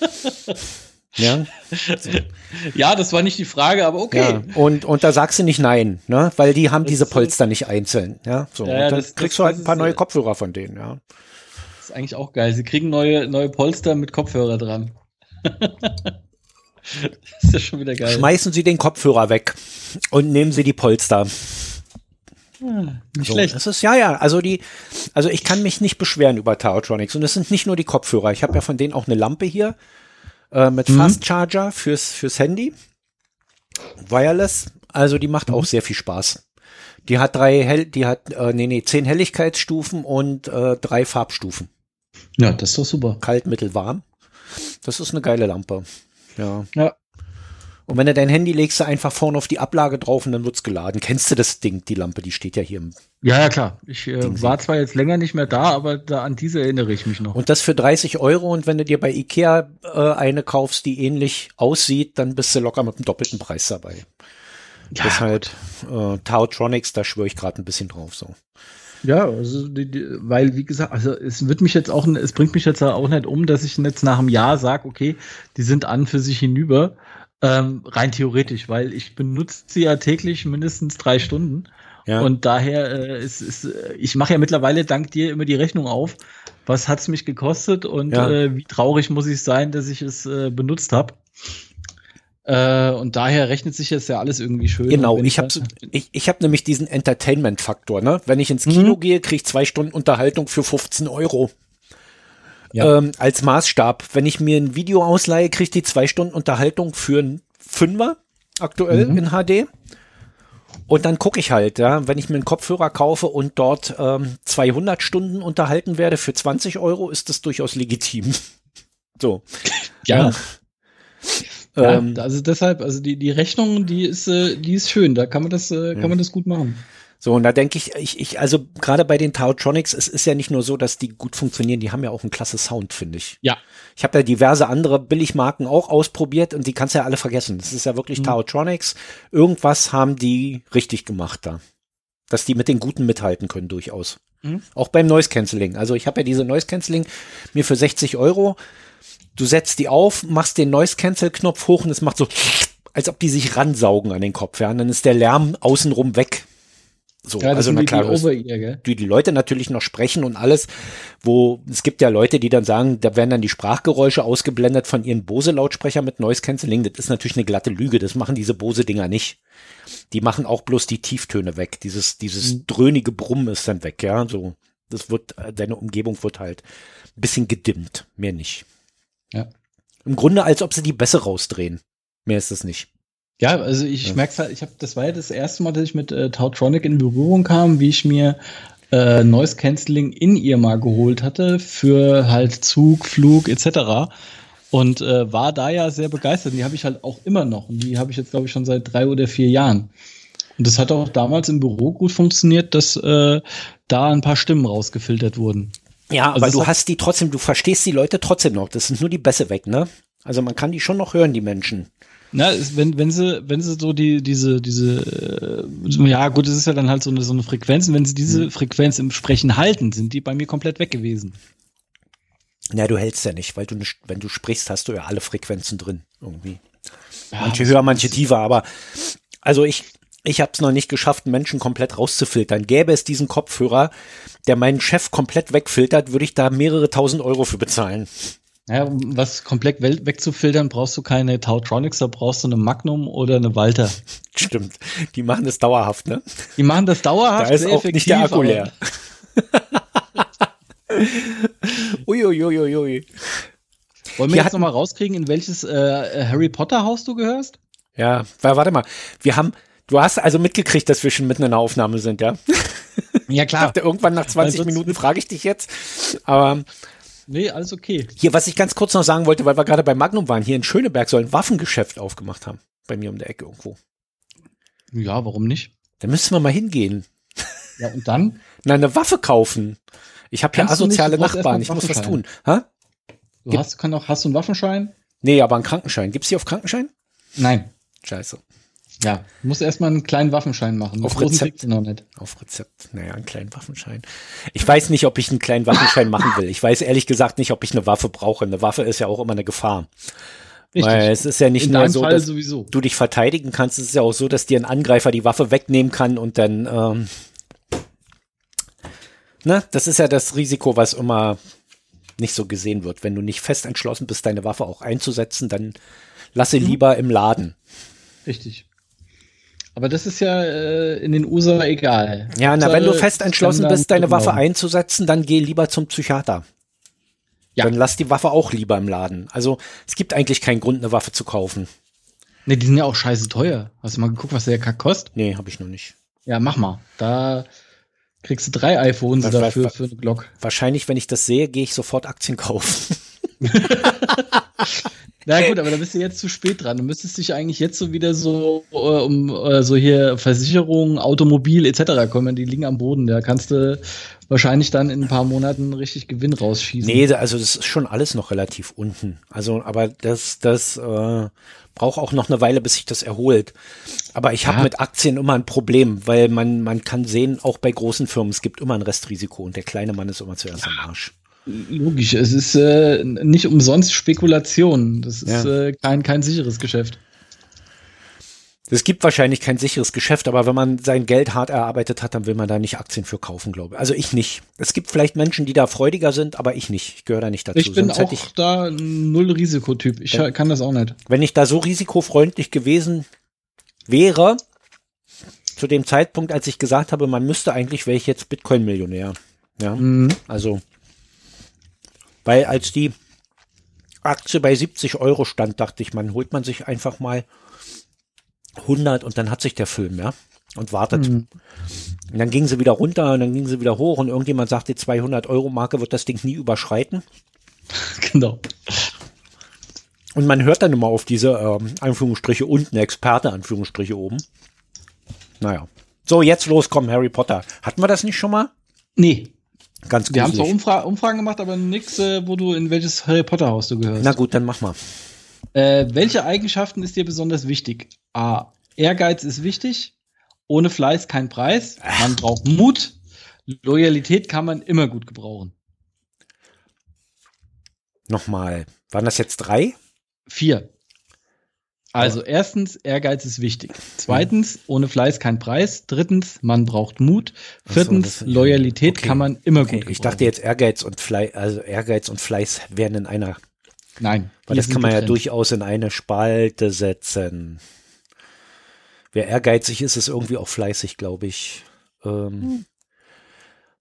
ja. Ja, das war nicht die Frage, aber okay. Ja, und, und da sagst du nicht nein, ne? Weil die haben das diese Polster nicht einzeln. Ja, so. Ja, und dann das, kriegst das, du halt ein paar neue äh, Kopfhörer von denen, ja. Das ist eigentlich auch geil. Sie kriegen neue, neue Polster mit Kopfhörer dran. das ist ja schon wieder geil. Schmeißen Sie den Kopfhörer weg und nehmen Sie die Polster. Hm, nicht so, schlecht. Das ist ja, ja. Also die, also ich kann mich nicht beschweren über Taotronics. Und es sind nicht nur die Kopfhörer. Ich habe ja von denen auch eine Lampe hier äh, mit mhm. Fast Charger fürs fürs Handy, wireless. Also die macht mhm. auch sehr viel Spaß. Die hat drei hell, die hat äh, nee nee zehn Helligkeitsstufen und äh, drei Farbstufen. Ja, das ist doch super. Kalt, mittel, warm. Das ist eine geile Lampe. Ja. Ja. Und wenn du dein Handy legst, du einfach vorne auf die Ablage drauf und dann wird's geladen. Kennst du das Ding, die Lampe, die steht ja hier im. Ja, ja, klar. Ich äh, war zwar jetzt länger nicht mehr da, aber da an diese erinnere ich mich noch. Und das für 30 Euro und wenn du dir bei Ikea äh, eine kaufst, die ähnlich aussieht, dann bist du locker mit dem doppelten Preis dabei. Ja, Deshalb äh, Tautronics, da schwöre ich gerade ein bisschen drauf so. Ja, also die, die, weil wie gesagt, also es wird mich jetzt auch, es bringt mich jetzt auch nicht um, dass ich jetzt nach einem Jahr sage, okay, die sind an für sich hinüber, ähm, rein theoretisch, weil ich benutze sie ja täglich mindestens drei Stunden. Ja. Und daher äh, ist, ist äh, ich mache ja mittlerweile dank dir immer die Rechnung auf. Was hat's mich gekostet und ja. äh, wie traurig muss ich sein, dass ich es äh, benutzt habe. Äh, und daher rechnet sich jetzt ja alles irgendwie schön. Genau, ich habe ich, ich hab nämlich diesen Entertainment-Faktor. Ne? Wenn ich ins Kino mhm. gehe, kriege ich zwei Stunden Unterhaltung für 15 Euro. Ja. Ähm, als Maßstab. Wenn ich mir ein Video ausleihe, kriege ich die zwei Stunden Unterhaltung für einen Fünfer aktuell mhm. in HD. Und dann gucke ich halt, ja, wenn ich mir einen Kopfhörer kaufe und dort ähm, 200 Stunden unterhalten werde für 20 Euro, ist das durchaus legitim. so. Ja. ja. Ähm, also deshalb, also die, die Rechnung, die ist, äh, die ist schön, da kann man das, äh, kann man das gut machen. So, und da denke ich, ich, ich, also gerade bei den Tautronics, es ist ja nicht nur so, dass die gut funktionieren, die haben ja auch einen klasse Sound, finde ich. Ja. Ich habe da diverse andere Billigmarken auch ausprobiert und die kannst du ja alle vergessen. Das ist ja wirklich mhm. Tautronics. Irgendwas haben die richtig gemacht da. Dass die mit den Guten mithalten können, durchaus. Mhm. Auch beim Noise Cancelling. Also ich habe ja diese Noise Cancelling mir für 60 Euro. Du setzt die auf, machst den Noise Cancel Knopf hoch und es macht so, als ob die sich ransaugen an den Kopf. Ja, und dann ist der Lärm außenrum weg. So, ja, also na klar, die, die, die, Leute natürlich noch sprechen und alles, wo es gibt ja Leute, die dann sagen, da werden dann die Sprachgeräusche ausgeblendet von ihren Bose-Lautsprechern mit Noise Cancelling. Das ist natürlich eine glatte Lüge. Das machen diese Bose-Dinger nicht. Die machen auch bloß die Tieftöne weg. Dieses, dieses mhm. dröhnige Brummen ist dann weg, ja. So, das wird, deine Umgebung wird halt ein bisschen gedimmt. Mehr nicht. Ja. Im Grunde, als ob sie die Bässe rausdrehen. Mehr ist es nicht. Ja, also ich ja. merke halt, ich habe, das war ja das erste Mal, dass ich mit äh, Tautronic in Berührung kam, wie ich mir äh, Noise Cancelling in ihr mal geholt hatte für halt Zug, Flug etc. Und äh, war da ja sehr begeistert. Und die habe ich halt auch immer noch. Und die habe ich jetzt, glaube ich, schon seit drei oder vier Jahren. Und das hat auch damals im Büro gut funktioniert, dass äh, da ein paar Stimmen rausgefiltert wurden. Ja, also aber du hast die trotzdem, du verstehst die Leute trotzdem noch. Das sind nur die Bässe weg, ne? Also man kann die schon noch hören, die Menschen. Na, wenn, wenn sie, wenn sie so die, diese, diese, äh, ja gut, es ist ja dann halt so eine, so eine Frequenz, und wenn sie diese hm. Frequenz im Sprechen halten, sind die bei mir komplett weg gewesen. Ja, du hältst ja nicht, weil du nicht, wenn du sprichst, hast du ja alle Frequenzen drin, irgendwie. Ja, manche höher, manche tiefer, aber also ich, ich habe es noch nicht geschafft, Menschen komplett rauszufiltern. Gäbe es diesen Kopfhörer, der meinen Chef komplett wegfiltert, würde ich da mehrere tausend Euro für bezahlen. Ja, um was komplett wegzufiltern, brauchst du keine Tautronics, da brauchst du eine Magnum oder eine Walter. Stimmt. Die machen das dauerhaft, ne? Die machen das dauerhaft. Da ist auch nicht der Akku leer. Uiuiuiui. Ui, ui, ui. Wollen wir Hier jetzt nochmal rauskriegen, in welches äh, Harry Potter Haus du gehörst? Ja, warte mal. Wir haben, du hast also mitgekriegt, dass wir schon mitten in der Aufnahme sind, ja? Ja, klar. dachte, irgendwann nach 20 Minuten frage ich dich jetzt. Aber Nee, alles okay. Hier, was ich ganz kurz noch sagen wollte, weil wir gerade bei Magnum waren, hier in Schöneberg soll ein Waffengeschäft aufgemacht haben. Bei mir um der Ecke irgendwo. Ja, warum nicht? Da müssen wir mal hingehen. Ja, und dann? Na, eine Waffe kaufen. Ich habe hier asoziale Nachbarn, ich muss was tun. Ha? Du hast, kann auch, hast du einen Waffenschein? Nee, aber einen Krankenschein. Gibt's hier auf Krankenschein? Nein. Scheiße. Ja, du musst erstmal einen kleinen Waffenschein machen. Auf Rezept. Noch nicht. Auf Rezept. Naja, einen kleinen Waffenschein. Ich weiß nicht, ob ich einen kleinen Waffenschein machen will. Ich weiß ehrlich gesagt nicht, ob ich eine Waffe brauche. Eine Waffe ist ja auch immer eine Gefahr. Richtig. Weil es ist ja nicht In nur so, Fall dass sowieso. du dich verteidigen kannst. Es ist ja auch so, dass dir ein Angreifer die Waffe wegnehmen kann und dann, ähm, ne, das ist ja das Risiko, was immer nicht so gesehen wird. Wenn du nicht fest entschlossen bist, deine Waffe auch einzusetzen, dann lasse mhm. lieber im Laden. Richtig. Aber das ist ja äh, in den USA egal. Ja, na, wenn du fest entschlossen bist, deine Waffe einzusetzen, dann geh lieber zum Psychiater. Ja. Dann lass die Waffe auch lieber im Laden. Also es gibt eigentlich keinen Grund, eine Waffe zu kaufen. Ne, die sind ja auch scheiße teuer. Hast du mal geguckt, was der Kack kostet? Nee, habe ich noch nicht. Ja, mach mal. Da kriegst du drei iPhones was, dafür was, für eine Glock. Wahrscheinlich, wenn ich das sehe, gehe ich sofort Aktien kaufen. Na gut, aber da bist du jetzt zu spät dran. Du müsstest dich eigentlich jetzt so wieder so äh, um äh, so hier Versicherung, Automobil etc. kommen. Die liegen am Boden. Da kannst du wahrscheinlich dann in ein paar Monaten richtig Gewinn rausschießen. Nee, also das ist schon alles noch relativ unten. Also, aber das, das äh, braucht auch noch eine Weile, bis sich das erholt. Aber ich habe ja. mit Aktien immer ein Problem, weil man, man kann sehen, auch bei großen Firmen, es gibt immer ein Restrisiko und der kleine Mann ist immer zuerst am Arsch. Logisch, es ist äh, nicht umsonst Spekulation. Das ist ja. äh, kein, kein sicheres Geschäft. Es gibt wahrscheinlich kein sicheres Geschäft, aber wenn man sein Geld hart erarbeitet hat, dann will man da nicht Aktien für kaufen, glaube ich. Also ich nicht. Es gibt vielleicht Menschen, die da freudiger sind, aber ich nicht. Ich gehöre da nicht dazu. Ich bin Sonst auch ich, da null Risikotyp. Ich wenn, kann das auch nicht. Wenn ich da so risikofreundlich gewesen wäre, zu dem Zeitpunkt, als ich gesagt habe, man müsste eigentlich, wäre ich jetzt Bitcoin-Millionär. Ja, mhm. also weil als die Aktie bei 70 Euro stand, dachte ich, man holt man sich einfach mal 100 und dann hat sich der Film, ja, und wartet. Mhm. Und dann ging sie wieder runter und dann ging sie wieder hoch und irgendjemand sagte, die 200 Euro Marke wird das Ding nie überschreiten. Genau. Und man hört dann immer auf diese ähm, Anführungsstriche unten, Experte Anführungsstriche oben. Naja. So, jetzt los, komm, Harry Potter. Hatten wir das nicht schon mal? Nee. Ganz Wir haben zwar Umfra Umfragen gemacht, aber nichts, äh, wo du in welches Harry Potter Haus du gehörst. Na gut, dann mach mal. Äh, welche Eigenschaften ist dir besonders wichtig? A. Ehrgeiz ist wichtig. Ohne Fleiß kein Preis. Man braucht Mut. Loyalität kann man immer gut gebrauchen. Nochmal. Waren das jetzt drei? Vier. Also erstens, Ehrgeiz ist wichtig. Zweitens, ohne Fleiß kein Preis. Drittens, man braucht Mut. Viertens, so, Loyalität okay. kann man immer okay. gut gebrauchen. Ich dachte jetzt Ehrgeiz und Fleiß, also Ehrgeiz und Fleiß wären in einer. Nein. Weil das kann man getrennt. ja durchaus in eine Spalte setzen. Wer ehrgeizig ist, ist irgendwie auch fleißig, glaube ich. Ähm, hm.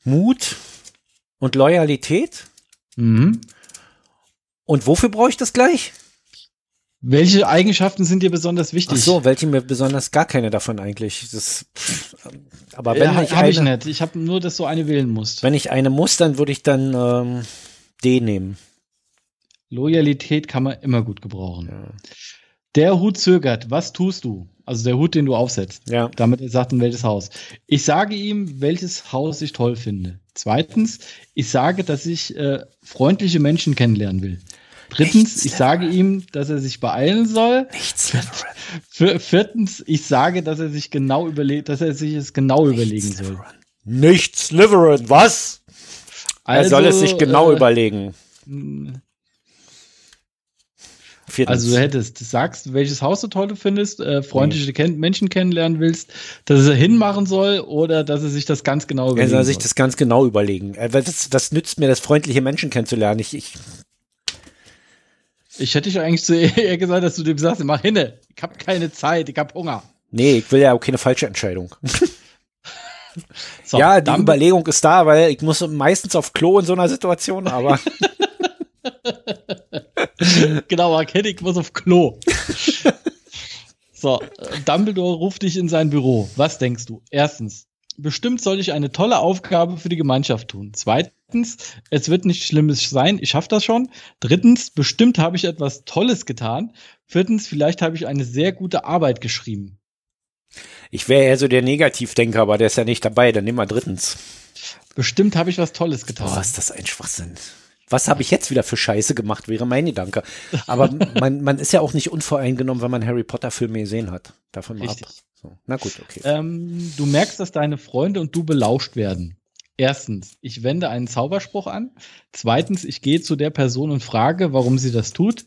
Mut und Loyalität. Mhm. Und wofür brauche ich das gleich? Welche Eigenschaften sind dir besonders wichtig? Ach so, welche mir besonders gar keine davon eigentlich. Das, aber wenn ja, ich habe ich nicht. Ich habe nur, dass du eine wählen musst. Wenn ich eine muss, dann würde ich dann ähm, D nehmen. Loyalität kann man immer gut gebrauchen. Ja. Der Hut zögert. Was tust du? Also der Hut, den du aufsetzt. Ja. Damit er sagt, in welches Haus. Ich sage ihm, welches Haus ich toll finde. Zweitens, ich sage, dass ich äh, freundliche Menschen kennenlernen will. Drittens, ich sage ihm, dass er sich beeilen soll. Nichts Viertens, ich sage, dass er sich genau überlegt, dass er sich es genau Nichts überlegen soll. Nicht Slytherin, was? Also, er soll es sich genau äh, überlegen. Viertens. Also du hättest, du sagst, welches Haus du toll findest, äh, freundliche mhm. Menschen kennenlernen willst, dass er hinmachen soll oder dass er sich das ganz genau überlegen Er soll sich soll. das ganz genau überlegen. Äh, das, das nützt mir, das freundliche Menschen kennenzulernen. Ich, ich Ich hätte dich eigentlich zu eher gesagt, dass du dem sagst, mach hinne, ich hab keine Zeit, ich hab Hunger. Nee, ich will ja auch keine falsche Entscheidung. so, ja, die Überlegung ist da, weil ich muss meistens auf Klo in so einer Situation, aber. genau, erkenne ich muss auf Klo. so, Dumbledore ruft dich in sein Büro. Was denkst du? Erstens, bestimmt soll ich eine tolle Aufgabe für die Gemeinschaft tun. Zweitens, es wird nichts Schlimmes sein, ich schaffe das schon. Drittens, bestimmt habe ich etwas Tolles getan. Viertens, vielleicht habe ich eine sehr gute Arbeit geschrieben. Ich wäre eher so der Negativdenker, aber der ist ja nicht dabei, dann nehmen wir drittens. Bestimmt habe ich was Tolles getan. Boah, ist das ein Schwachsinn. Was habe ich jetzt wieder für Scheiße gemacht, wäre mein Gedanke. Aber man, man ist ja auch nicht unvoreingenommen, wenn man Harry Potter Filme gesehen hat. Davon mal Richtig. ab. So. Na gut, okay. Ähm, du merkst, dass deine Freunde und du belauscht werden. Erstens, ich wende einen Zauberspruch an. Zweitens, ich gehe zu der Person und frage, warum sie das tut.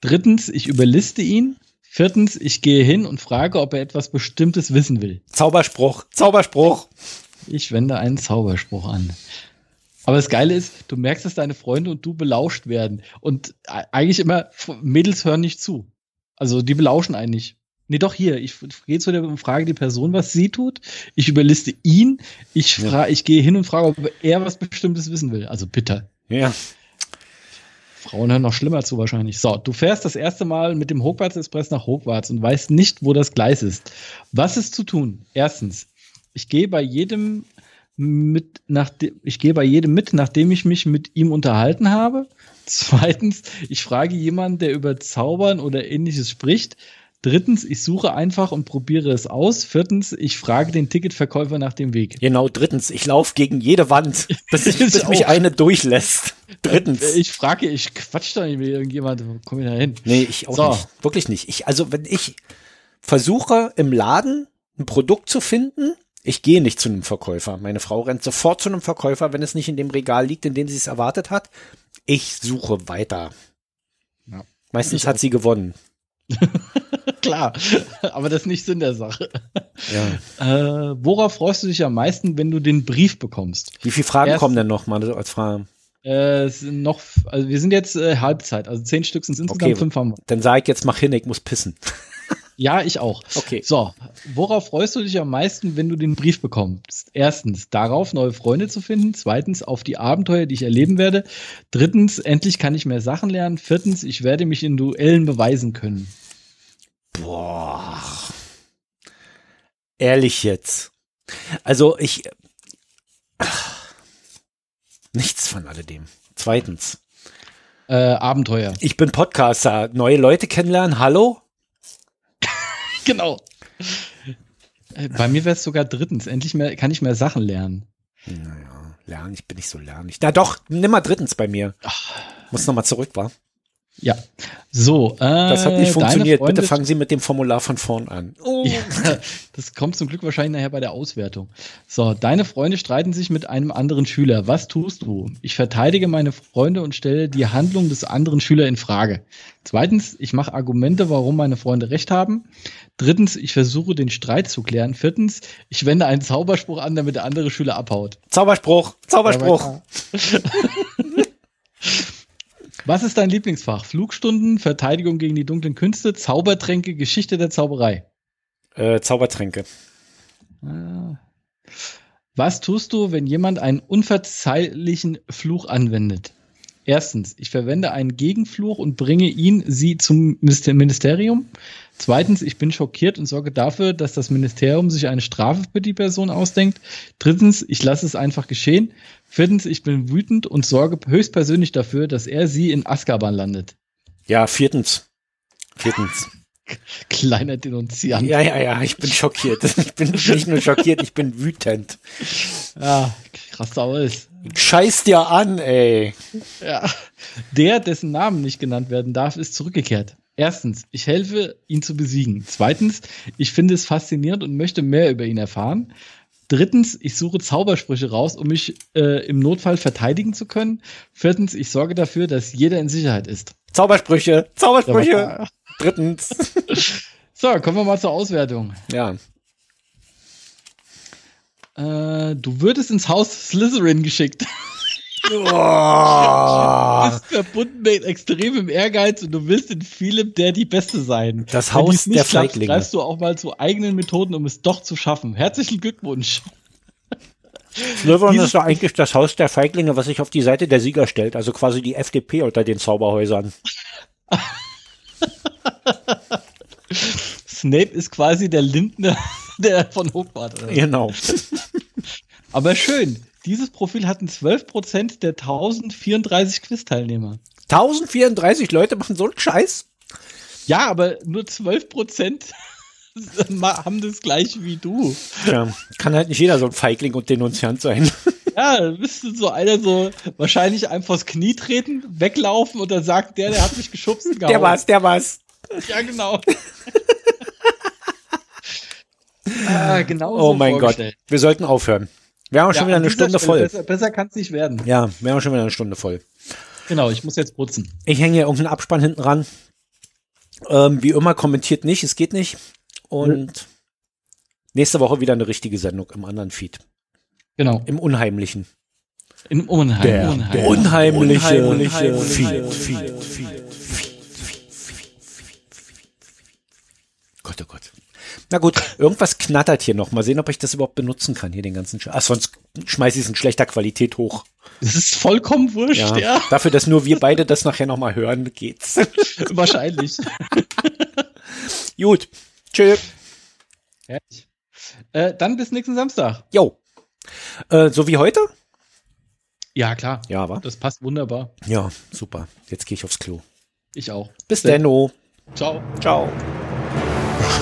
Drittens, ich überliste ihn. Viertens, ich gehe hin und frage, ob er etwas Bestimmtes wissen will. Zauberspruch, Zauberspruch. Ich wende einen Zauberspruch an. Aber das Geile ist, du merkst, dass deine Freunde und du belauscht werden. Und eigentlich immer, Mädels hören nicht zu. Also die belauschen eigentlich. Nee, doch hier. Ich gehe zu der und frage die Person, was sie tut. Ich überliste ihn. Ich, ja. ich gehe hin und frage, ob er was Bestimmtes wissen will. Also bitte. Ja. Frauen hören noch schlimmer zu wahrscheinlich. So, du fährst das erste Mal mit dem Hogwarts Express nach Hogwarts und weißt nicht, wo das Gleis ist. Was ist zu tun? Erstens, ich gehe bei jedem mit, nach ich gehe bei jedem mit, nachdem ich mich mit ihm unterhalten habe. Zweitens, ich frage jemanden, der über Zaubern oder ähnliches spricht. Drittens, ich suche einfach und probiere es aus. Viertens, ich frage den Ticketverkäufer nach dem Weg. Genau, drittens, ich laufe gegen jede Wand, bis, ich, bis mich eine durchlässt. Drittens. Äh, ich frage, ich quatsch da nicht mit irgendjemand, komm ich da hin? Nee, ich auch so. nicht. Wirklich nicht. Ich, also, wenn ich versuche, im Laden ein Produkt zu finden, ich gehe nicht zu einem Verkäufer. Meine Frau rennt sofort zu einem Verkäufer, wenn es nicht in dem Regal liegt, in dem sie es erwartet hat. Ich suche weiter. Ja. Meistens hat sie gewonnen. Klar, aber das ist nicht Sinn der Sache. Ja. Äh, worauf freust du dich am meisten, wenn du den Brief bekommst? Wie viele Fragen Erst, kommen denn noch mal als Frage? Äh, noch, also wir sind jetzt äh, Halbzeit, also zehn Stück sind insgesamt, okay, fünf haben wir. Dann sage ich jetzt, mach hin, ich muss pissen. Ja, ich auch. Okay. So, worauf freust du dich am meisten, wenn du den Brief bekommst? Erstens, darauf, neue Freunde zu finden. Zweitens, auf die Abenteuer, die ich erleben werde. Drittens, endlich kann ich mehr Sachen lernen. Viertens, ich werde mich in Duellen beweisen können. Boah. Ehrlich jetzt. Also ich. Nichts von alledem. Zweitens. Äh, Abenteuer. Ich bin Podcaster. Neue Leute kennenlernen. Hallo? genau. Äh, bei mir wäre es sogar drittens. Endlich mehr, kann ich mehr Sachen lernen. Naja, lernen, ich bin nicht so lernig. Na doch, nimm mal drittens bei mir. Ach. Muss nochmal zurück, war. Ja. So, äh, das hat nicht funktioniert. Bitte fangen Sie mit dem Formular von vorn an. Oh. Ja, das kommt zum Glück wahrscheinlich nachher bei der Auswertung. So, deine Freunde streiten sich mit einem anderen Schüler. Was tust du? Ich verteidige meine Freunde und stelle die Handlung des anderen Schülers in Frage. Zweitens, ich mache Argumente, warum meine Freunde recht haben. Drittens, ich versuche den Streit zu klären. Viertens, ich wende einen Zauberspruch an, damit der andere Schüler abhaut. Zauberspruch, Zauberspruch. Was ist dein Lieblingsfach? Flugstunden, Verteidigung gegen die dunklen Künste, Zaubertränke, Geschichte der Zauberei? Äh, Zaubertränke. Ah. Was tust du, wenn jemand einen unverzeihlichen Fluch anwendet? Erstens, ich verwende einen Gegenfluch und bringe ihn, sie zum Ministerium. Zweitens, ich bin schockiert und sorge dafür, dass das Ministerium sich eine Strafe für die Person ausdenkt. Drittens, ich lasse es einfach geschehen. Viertens, ich bin wütend und sorge höchstpersönlich dafür, dass er sie in Azkaban landet. Ja, viertens. Viertens. Kleiner Denunziant. Ja, ja, ja, ich bin schockiert. Ich bin nicht nur schockiert, ich bin wütend. Ja, krass sauer ist. Scheiß dir an, ey. Ja. Der, dessen Namen nicht genannt werden darf, ist zurückgekehrt. Erstens, ich helfe, ihn zu besiegen. Zweitens, ich finde es faszinierend und möchte mehr über ihn erfahren. Drittens, ich suche Zaubersprüche raus, um mich äh, im Notfall verteidigen zu können. Viertens, ich sorge dafür, dass jeder in Sicherheit ist. Zaubersprüche, Zaubersprüche. Drittens. so, kommen wir mal zur Auswertung. Ja. Äh, du würdest ins Haus Slytherin geschickt. Oh. Du bist verbunden mit extremem Ehrgeiz und du willst in vielem der die Beste sein. Das Haus der Feiglinge. greifst du auch mal zu eigenen Methoden, um es doch zu schaffen. Herzlichen Glückwunsch. Slivern ist doch eigentlich das Haus der Feiglinge, was sich auf die Seite der Sieger stellt, also quasi die FDP unter den Zauberhäusern. Snape ist quasi der Lindner der von Hogwarts. Genau. Aber schön. Dieses Profil hatten 12% der 1034 Quiz-Teilnehmer. 1034 Leute machen so einen Scheiß? Ja, aber nur 12% haben das gleiche wie du. Ja, kann halt nicht jeder so ein Feigling und Denunziant sein. Ja, bist du so einer so wahrscheinlich einfach aufs Knie treten, weglaufen und dann sagt der, der hat mich geschubst. Gehauen. Der war's, der war's. Ja, genau. ah, genau oh so mein Gott, wir sollten aufhören. Wir haben ja, schon wieder eine Stunde Stelle, voll. Besser, besser kann es nicht werden. Ja, wir haben schon wieder eine Stunde voll. Genau, ich muss jetzt putzen. Ich hänge hier irgendeinen Abspann hinten ran. Ähm, wie immer, kommentiert nicht, es geht nicht. Und mhm. nächste Woche wieder eine richtige Sendung im anderen Feed. Genau. Im Unheimlichen. Im Unheim der, Unheim. Der unheimliche, unheimliche Feed, Feed, Feed, Feed. Gott, oh Gott. Na gut, irgendwas knattert hier noch. Mal sehen, ob ich das überhaupt benutzen kann, hier den ganzen Sch Ach, sonst schmeiße ich es in schlechter Qualität hoch. Das ist vollkommen wurscht, ja. ja. Dafür, dass nur wir beide das nachher nochmal hören, geht's. Wahrscheinlich. gut. Tschö. Äh, dann bis nächsten Samstag. Jo. Äh, so wie heute? Ja, klar. Ja, war. Das passt wunderbar. Ja, super. Jetzt gehe ich aufs Klo. Ich auch. Bis, bis denno. Ciao. Ciao.